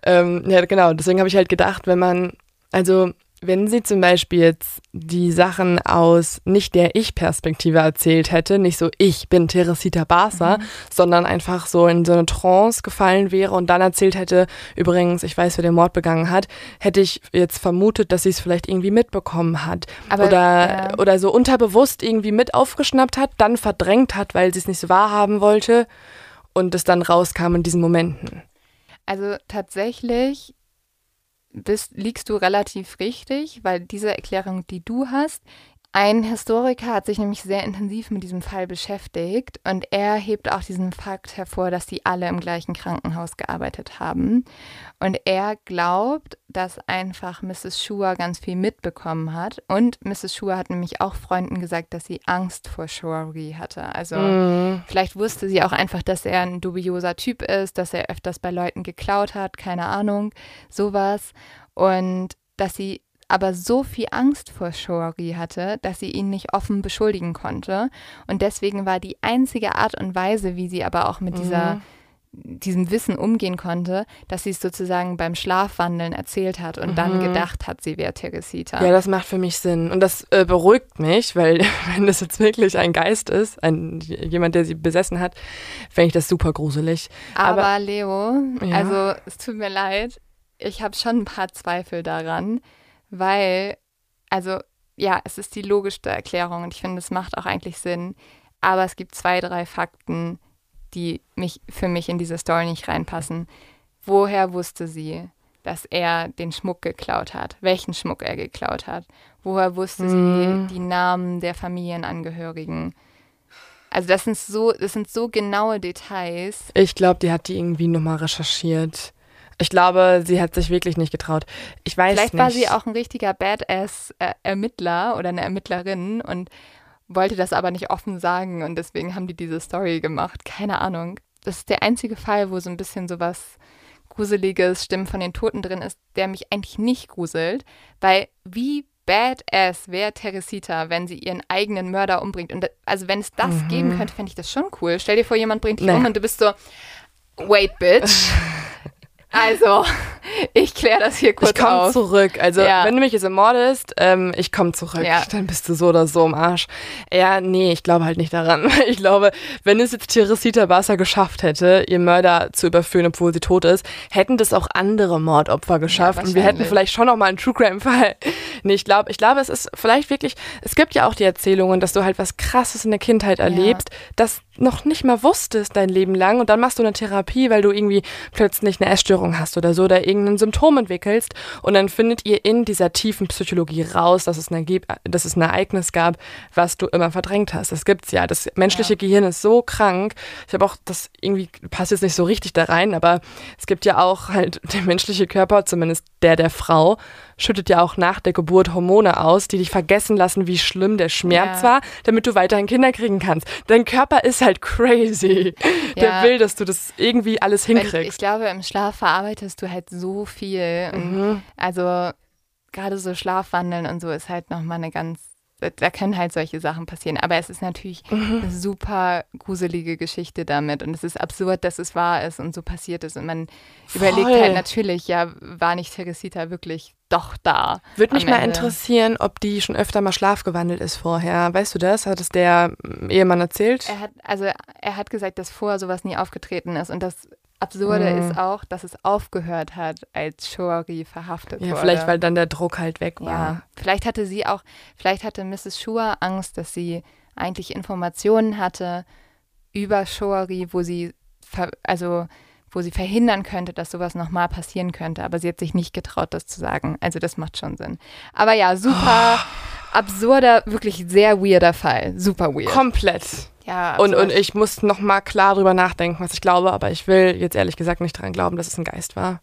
[SPEAKER 2] Ähm, ja, genau. Deswegen habe ich halt gedacht, wenn man, also wenn sie zum Beispiel jetzt die Sachen aus nicht der Ich-Perspektive erzählt hätte, nicht so ich bin Teresita Barca, sondern einfach so in so eine Trance gefallen wäre und dann erzählt hätte, übrigens, ich weiß, wer den Mord begangen hat, hätte ich jetzt vermutet, dass sie es vielleicht irgendwie mitbekommen hat.
[SPEAKER 3] Aber,
[SPEAKER 2] oder,
[SPEAKER 3] ja.
[SPEAKER 2] oder so unterbewusst irgendwie mit aufgeschnappt hat, dann verdrängt hat, weil sie es nicht so wahrhaben wollte und es dann rauskam in diesen Momenten.
[SPEAKER 3] Also tatsächlich bist, liegst du relativ richtig, weil diese Erklärung, die du hast, ein Historiker hat sich nämlich sehr intensiv mit diesem Fall beschäftigt und er hebt auch diesen Fakt hervor, dass die alle im gleichen Krankenhaus gearbeitet haben. Und er glaubt, dass einfach Mrs. Shua ganz viel mitbekommen hat. Und Mrs. Shua hat nämlich auch Freunden gesagt, dass sie Angst vor Shori hatte. Also
[SPEAKER 2] Mhm.
[SPEAKER 3] Vielleicht wusste sie auch einfach, dass er ein dubioser Typ ist, dass er öfters bei Leuten geklaut hat, keine Ahnung, sowas. Und dass sie aber so viel Angst vor Shori hatte, dass sie ihn nicht offen beschuldigen konnte. Und deswegen war die einzige Art und Weise, wie sie aber auch mit dieser,
[SPEAKER 2] Mhm.
[SPEAKER 3] diesem Wissen umgehen konnte, dass sie es sozusagen beim Schlafwandeln erzählt hat und dann
[SPEAKER 2] Mhm.
[SPEAKER 3] gedacht hat, sie wäre Teresita.
[SPEAKER 2] Ja, das macht für mich Sinn. Und das äh, beruhigt mich, weil (laughs) wenn das jetzt wirklich ein Geist ist, ein, jemand, der sie besessen hat, fände ich das super gruselig.
[SPEAKER 3] Aber,
[SPEAKER 2] Aber-
[SPEAKER 3] Leo,
[SPEAKER 2] Ja.
[SPEAKER 3] also es tut mir leid, ich habe schon ein paar Zweifel daran, weil, also ja, es ist die logischste Erklärung und ich finde, es macht auch eigentlich Sinn. Aber es gibt zwei, drei Fakten, die mich für mich in diese Story nicht reinpassen. Woher wusste sie, dass er den Schmuck geklaut hat? Welchen Schmuck er geklaut hat? Woher wusste
[SPEAKER 2] Mhm.
[SPEAKER 3] sie die Namen der Familienangehörigen? Also das sind so, das sind so genaue Details.
[SPEAKER 2] Ich glaube, die hat die irgendwie nochmal recherchiert. Ich glaube, sie hat sich wirklich nicht getraut. Ich weiß
[SPEAKER 3] Vielleicht
[SPEAKER 2] nicht.
[SPEAKER 3] war sie auch ein richtiger Badass-Ermittler oder eine Ermittlerin und wollte das aber nicht offen sagen und deswegen haben die diese Story gemacht. Keine Ahnung. Das ist der einzige Fall, wo so ein bisschen sowas gruseliges Stimmen von den Toten drin ist, der mich eigentlich nicht gruselt, weil wie badass wäre Teresita, wenn sie ihren eigenen Mörder umbringt. Und also wenn es das
[SPEAKER 2] Mhm.
[SPEAKER 3] geben könnte, fände ich das schon cool. Stell dir vor, jemand bringt dich
[SPEAKER 2] Nee.
[SPEAKER 3] um und du bist so, wait, bitch. (laughs) also, ich kläre das hier kurz
[SPEAKER 2] Ich komme
[SPEAKER 3] auf.
[SPEAKER 2] zurück. Also,
[SPEAKER 3] Ja.
[SPEAKER 2] wenn du mich jetzt ermordest, ähm, ich komme zurück.
[SPEAKER 3] Ja.
[SPEAKER 2] Dann bist du so oder so im Arsch. Ja, nee, ich glaube halt nicht daran. (laughs) Ich glaube, wenn es jetzt Teresita Barca geschafft hätte, ihr Mörder zu überführen, obwohl sie tot ist, hätten das auch andere Mordopfer geschafft. Und wir hätten vielleicht schon noch mal einen True Crime-Fall. (laughs) Nee, ich glaube, ich glaube, es ist vielleicht wirklich, es gibt ja auch die Erzählungen, dass du halt was Krasses in der Kindheit erlebst, das noch nicht mal wusstest dein Leben lang und dann machst du eine Therapie, weil du irgendwie plötzlich eine Essstörung hast oder so oder irgendein Symptom entwickelst und dann findet ihr in dieser tiefen Psychologie raus, dass es, eine, dass es ein Ereignis gab, was du immer verdrängt hast. Das gibt's ja. Das menschliche Gehirn ist so krank. Ich habe auch das irgendwie passt jetzt nicht so richtig da rein, aber es gibt ja auch halt (laughs) der menschliche Körper, zumindest der der Frau, schüttet ja auch nach der Geburt Hormone aus, die dich vergessen lassen, wie schlimm der Schmerz
[SPEAKER 3] Ja.
[SPEAKER 2] war, damit du weiterhin Kinder kriegen kannst. Dein Körper ist halt crazy. Der
[SPEAKER 3] Ja.
[SPEAKER 2] will, dass du das irgendwie alles
[SPEAKER 3] Wenn- Ich
[SPEAKER 2] hinkriegst.
[SPEAKER 3] glaube, im Schlaf verarbeitest du halt so viel.
[SPEAKER 2] Mhm.
[SPEAKER 3] Also gerade so Schlafwandeln und so ist halt nochmal eine ganz, da- können halt solche Sachen passieren. Aber es ist natürlich
[SPEAKER 2] Mhm.
[SPEAKER 3] eine super gruselige Geschichte damit. Und es ist absurd, dass es wahr ist und so passiert ist. Und man überlegt
[SPEAKER 2] Voll.
[SPEAKER 3] halt natürlich, ja, war nicht Teresita wirklich doch da?
[SPEAKER 2] Würde mich
[SPEAKER 3] am
[SPEAKER 2] mal
[SPEAKER 3] Ende?
[SPEAKER 2] interessieren, ob die schon öfter mal schlafgewandelt ist vorher. Weißt du das? Hat es der Ehemann erzählt?
[SPEAKER 3] Er hat, also er hat gesagt, dass vorher sowas nie aufgetreten ist. Und das Absurde
[SPEAKER 2] Mhm.
[SPEAKER 3] ist auch, dass es aufgehört hat, als Shoari verhaftet
[SPEAKER 2] ja,
[SPEAKER 3] wurde.
[SPEAKER 2] vielleicht, weil dann der Druck halt weg
[SPEAKER 3] Ja,
[SPEAKER 2] war.
[SPEAKER 3] vielleicht hatte sie auch, vielleicht hatte Mrs. Shua Angst, dass sie eigentlich Informationen hatte über Shoari, wo sie, ver also wo sie verhindern könnte, dass sowas nochmal passieren könnte. Aber sie hat sich nicht getraut, das zu sagen. Also das macht schon Sinn. Aber ja, super absurder, wirklich sehr weirder Fall. Super weird.
[SPEAKER 2] Komplett.
[SPEAKER 3] Ja,
[SPEAKER 2] Und, und ich muss noch mal klar drüber nachdenken, was ich glaube, aber ich will jetzt ehrlich gesagt nicht dran glauben, dass es ein Geist war.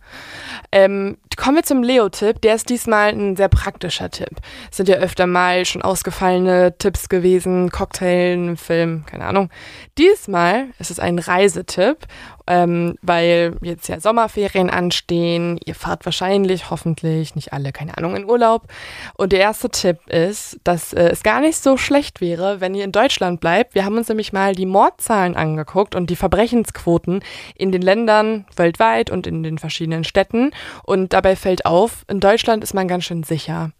[SPEAKER 2] Ähm, kommen wir zum Leo-Tipp. Der ist diesmal ein sehr praktischer Tipp. Es sind ja öfter mal schon ausgefallene Tipps gewesen, Cocktail, Film, keine Ahnung. Diesmal ist es ein Reisetipp, ähm, weil jetzt ja Sommerferien anstehen. Ihr fahrt wahrscheinlich, hoffentlich, nicht alle, keine Ahnung, in Urlaub. Und der erste Tipp ist, dass äh, es gar nicht so schlecht wäre, wenn ihr in Deutschland bleibt. Wir haben uns nämlich mal die Mordzahlen angeguckt und die Verbrechensquoten in den Ländern weltweit und in den verschiedenen Städten. Und dabei fällt auf, in Deutschland ist man ganz schön sicher.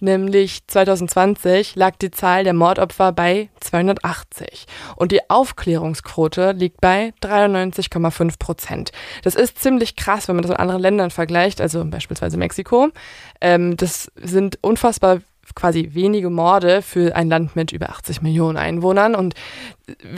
[SPEAKER 2] Nämlich 2020 lag die Zahl der Mordopfer bei 280 und die Aufklärungsquote liegt bei 93,5 Prozent. Das ist ziemlich krass, wenn man das mit anderen Ländern vergleicht, also beispielsweise Mexiko. Ähm, das sind unfassbar quasi wenige Morde für ein Land mit über 80 Millionen Einwohnern. Und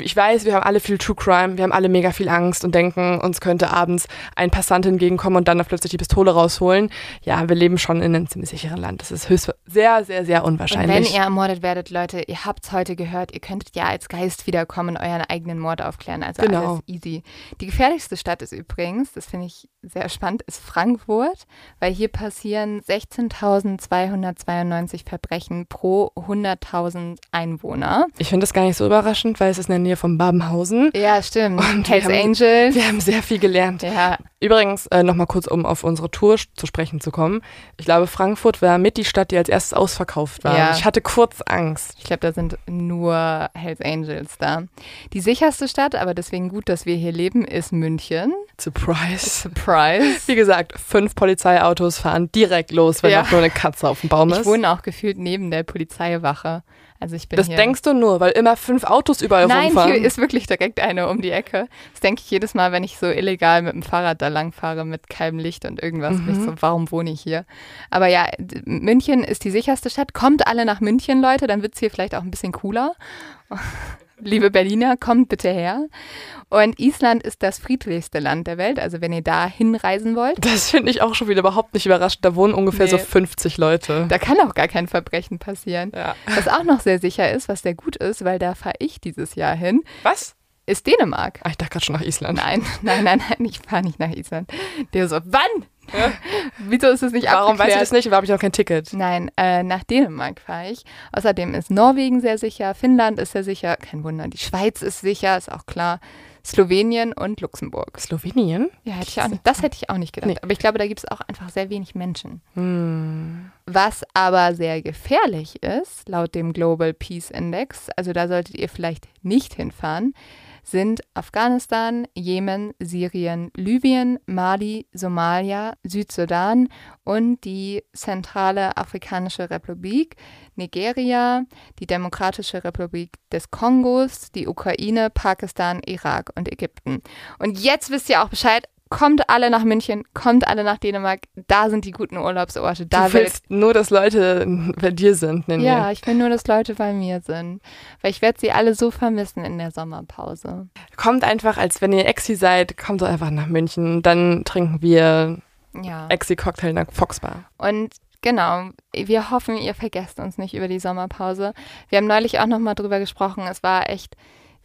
[SPEAKER 2] ich weiß, wir haben alle viel True Crime, wir haben alle mega viel Angst und denken, uns könnte abends ein Passant entgegenkommen und dann noch plötzlich die Pistole rausholen. Ja, wir leben schon in einem ziemlich sicheren Land. Das ist höchst sehr, sehr, sehr
[SPEAKER 3] Und
[SPEAKER 2] unwahrscheinlich.
[SPEAKER 3] wenn ihr ermordet werdet, Leute, ihr habt es heute gehört, ihr könntet ja als Geist wiederkommen und euren eigenen Mord aufklären. Also
[SPEAKER 2] Genau.
[SPEAKER 3] alles easy. Die gefährlichste Stadt ist übrigens, das finde ich sehr spannend, ist Frankfurt, weil hier passieren 16.292 Verbrechen pro 100.000 Einwohner.
[SPEAKER 2] ich finde das gar nicht so überraschend, weil es ist in der Nähe von Babenhausen.
[SPEAKER 3] Ja, stimmt.
[SPEAKER 2] Und wir
[SPEAKER 3] Hells
[SPEAKER 2] haben-
[SPEAKER 3] Angels.
[SPEAKER 2] Wir haben sehr viel gelernt.
[SPEAKER 3] Ja,
[SPEAKER 2] Übrigens, äh, nochmal kurz, um auf unsere Tour zu sprechen zu kommen. Ich glaube, Frankfurt war mit die Stadt, die als erstes ausverkauft war.
[SPEAKER 3] Ja.
[SPEAKER 2] Ich hatte kurz Angst.
[SPEAKER 3] ich glaube, da sind nur Hells Angels da. Die sicherste Stadt, aber deswegen gut, dass wir hier leben, ist München.
[SPEAKER 2] Surprise.
[SPEAKER 3] Surprise.
[SPEAKER 2] Wie gesagt, fünf Polizeiautos fahren direkt los, wenn
[SPEAKER 3] Ja.
[SPEAKER 2] auch nur eine Katze auf dem Baum ist.
[SPEAKER 3] Ich wohne auch gefühlt neben der Polizeiwache. Also ich bin
[SPEAKER 2] das
[SPEAKER 3] hier.
[SPEAKER 2] denkst du nur, weil immer fünf Autos überall
[SPEAKER 3] Nein,
[SPEAKER 2] rumfahren.
[SPEAKER 3] hier ist wirklich direkt eine um die Ecke. Das denke ich jedes Mal, wenn ich so illegal mit dem Fahrrad da lang fahre mit keinem Licht und irgendwas. Bin ich so, warum wohne ich hier? Aber ja, München ist die sicherste Stadt. Kommt alle nach München, Leute, dann wird es hier vielleicht auch ein bisschen cooler. Liebe Berliner, kommt bitte her. Und Island ist das friedlichste Land der Welt. Also wenn ihr da hinreisen wollt,
[SPEAKER 2] das finde ich auch schon wieder überhaupt nicht überraschend. Da wohnen ungefähr
[SPEAKER 3] Nee.
[SPEAKER 2] so 50 Leute.
[SPEAKER 3] da kann auch gar kein Verbrechen passieren.
[SPEAKER 2] Ja.
[SPEAKER 3] Was auch noch sehr sicher ist, was sehr gut ist, weil da fahre ich dieses Jahr hin,
[SPEAKER 2] Was?
[SPEAKER 3] ist Dänemark.
[SPEAKER 2] Ah, ich dachte gerade schon nach Island.
[SPEAKER 3] Nein, (laughs) nein, nein, nein, ich fahre nicht nach Island. Der so, wann? (laughs) Wieso ist es nicht
[SPEAKER 2] Warum du
[SPEAKER 3] abgeklärt?
[SPEAKER 2] das nicht? Warum habe ich noch kein Ticket?
[SPEAKER 3] Nein, äh, nach Dänemark fahre ich. Außerdem ist Norwegen sehr sicher, Finnland ist sehr sicher, kein Wunder, die Schweiz ist sicher, ist auch klar. Slowenien und Luxemburg.
[SPEAKER 2] Slowenien?
[SPEAKER 3] Ja, hätte ich auch nicht, das hätte ich auch nicht gedacht.
[SPEAKER 2] Nee.
[SPEAKER 3] Aber ich glaube, da gibt es auch einfach sehr wenig Menschen.
[SPEAKER 2] Hm.
[SPEAKER 3] Was aber sehr gefährlich ist, laut dem Global Peace Index, also da solltet ihr vielleicht nicht hinfahren, sind Afghanistan, Jemen, Syrien, Libyen, Mali, Somalia, Südsudan und die Zentrale Afrikanische Republik, Nigeria, die Demokratische Republik des Kongos, die Ukraine, Pakistan, Irak und Ägypten. Und jetzt wisst ihr auch Bescheid. Kommt alle nach München, kommt alle nach Dänemark. Da sind die guten Urlaubsorte. Da
[SPEAKER 2] du
[SPEAKER 3] will
[SPEAKER 2] willst nur, dass Leute bei dir sind, Ninja.
[SPEAKER 3] ja, ich will nur, dass Leute bei mir sind. Weil ich werde sie alle so vermissen in der Sommerpause.
[SPEAKER 2] Kommt einfach, als wenn ihr Exi seid, kommt doch einfach nach München. Dann trinken wir
[SPEAKER 3] Ja.
[SPEAKER 2] Exi-Cocktail in der Foxbar.
[SPEAKER 3] Und genau, wir hoffen, ihr vergesst uns nicht über die Sommerpause. Wir haben neulich auch nochmal drüber gesprochen. Es war echt,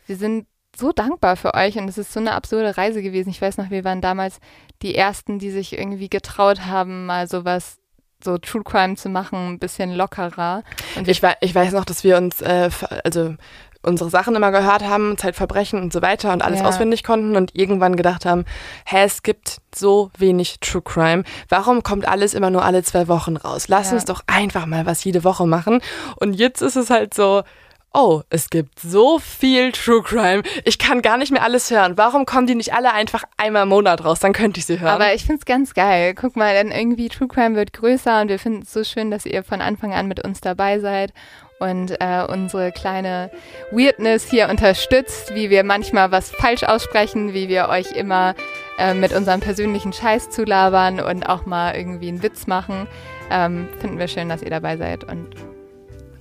[SPEAKER 3] wir sind so dankbar für euch und es ist so eine absurde Reise gewesen. Ich weiß noch, wir waren damals die Ersten, die sich irgendwie getraut haben, mal sowas, so True Crime zu machen, ein bisschen lockerer. Und
[SPEAKER 2] Ich, wei- ich weiß noch, dass wir uns, äh, also unsere Sachen immer gehört haben, Zeitverbrechen und so weiter und alles
[SPEAKER 3] Ja.
[SPEAKER 2] auswendig konnten und irgendwann gedacht haben, hä, es gibt so wenig True Crime. Warum kommt alles immer nur alle zwei Wochen raus? Lass
[SPEAKER 3] Ja.
[SPEAKER 2] uns doch einfach mal was jede Woche machen. Und jetzt ist es halt so, oh, es gibt so viel True Crime. Ich kann gar nicht mehr alles hören. Warum kommen die nicht alle einfach einmal im Monat raus? Dann könnte ich sie hören.
[SPEAKER 3] Aber ich finde es ganz geil. Guck mal, denn irgendwie True Crime wird größer und wir finden es so schön, dass ihr von Anfang an mit uns dabei seid und äh, unsere kleine Weirdness hier unterstützt, wie wir manchmal was falsch aussprechen, wie wir euch immer äh, mit unserem persönlichen Scheiß zulabern und auch mal irgendwie einen Witz machen. Ähm, finden wir schön, dass ihr dabei seid und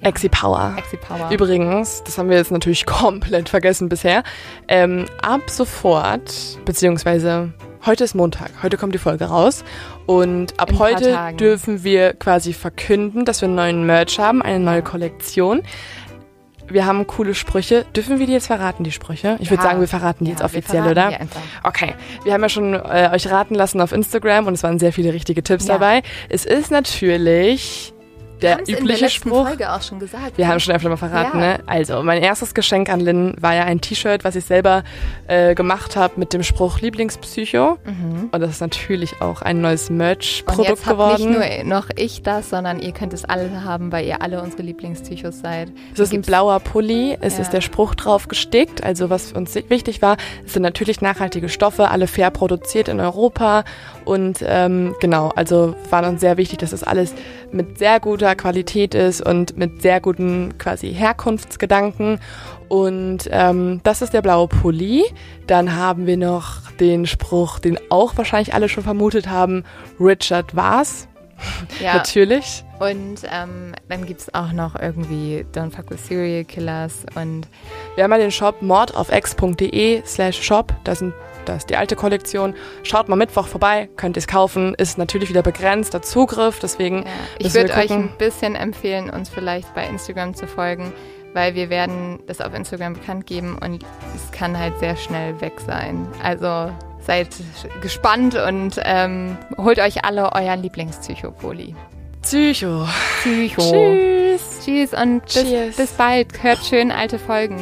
[SPEAKER 2] Exi Power.
[SPEAKER 3] Exi Power.
[SPEAKER 2] Übrigens, das haben wir jetzt natürlich (laughs) komplett vergessen bisher. Ähm, ab sofort, beziehungsweise heute ist Montag, heute kommt die Folge raus. Und ab
[SPEAKER 3] In
[SPEAKER 2] heute dürfen wir quasi verkünden, dass wir einen neuen Merch haben, eine neue Kollektion. Wir haben coole Sprüche. Dürfen wir die jetzt verraten, die Sprüche? Ich würde
[SPEAKER 3] Ja.
[SPEAKER 2] sagen, wir verraten die
[SPEAKER 3] Ja,
[SPEAKER 2] jetzt offiziell, oder? Okay, wir haben ja schon äh, euch raten lassen auf Instagram und es waren sehr viele richtige Tipps
[SPEAKER 3] Ja.
[SPEAKER 2] dabei. Es ist natürlich der
[SPEAKER 3] Haben's in der
[SPEAKER 2] übliche
[SPEAKER 3] letzten
[SPEAKER 2] Spruch.
[SPEAKER 3] Folge auch schon gesagt.
[SPEAKER 2] Wir haben schon öfter mal verraten,
[SPEAKER 3] Ja.
[SPEAKER 2] ne? Also, mein erstes Geschenk an Lynn war ja ein T-Shirt, was ich selber äh, gemacht habe mit dem Spruch Lieblingspsycho.
[SPEAKER 3] Mhm.
[SPEAKER 2] Und das ist natürlich auch ein neues Merch-Produkt geworden.
[SPEAKER 3] nicht nur noch ich das, sondern ihr könnt es alle haben, weil ihr alle unsere Lieblingspsychos seid.
[SPEAKER 2] es ist ein blauer Pulli, es
[SPEAKER 3] Ja.
[SPEAKER 2] ist der Spruch drauf gestickt. Also, was uns wichtig war, es sind natürlich nachhaltige Stoffe, alle fair produziert in Europa. Und ähm, genau, also war uns sehr wichtig, dass das alles mit sehr guter Qualität ist und mit sehr guten quasi Herkunftsgedanken. Und ähm, das ist der blaue Pulli. Dann haben wir noch den Spruch, den auch wahrscheinlich alle schon vermutet haben, Richard war's. (laughs)
[SPEAKER 3] Ja,
[SPEAKER 2] Natürlich.
[SPEAKER 3] und ähm, dann gibt es auch noch irgendwie Don't Fuck with Serial Killers und
[SPEAKER 2] Wir haben ja den Shop mordaufex.de slash shop. Da sind das ist die alte Kollektion. Schaut mal Mittwoch vorbei, könnt ihr es kaufen. Ist natürlich wieder begrenzter Zugriff, deswegen
[SPEAKER 3] ja, ich würde euch ein bisschen empfehlen, uns vielleicht bei Instagram zu folgen, weil wir werden das auf Instagram bekannt geben und es kann halt sehr schnell weg sein. Also seid gespannt und ähm, holt euch alle euren Lieblingspsychopoli.
[SPEAKER 2] Psycho.
[SPEAKER 3] Psycho.
[SPEAKER 2] Tschüss.
[SPEAKER 3] Tschüss und bis, bis bald. Hört schön alte Folgen.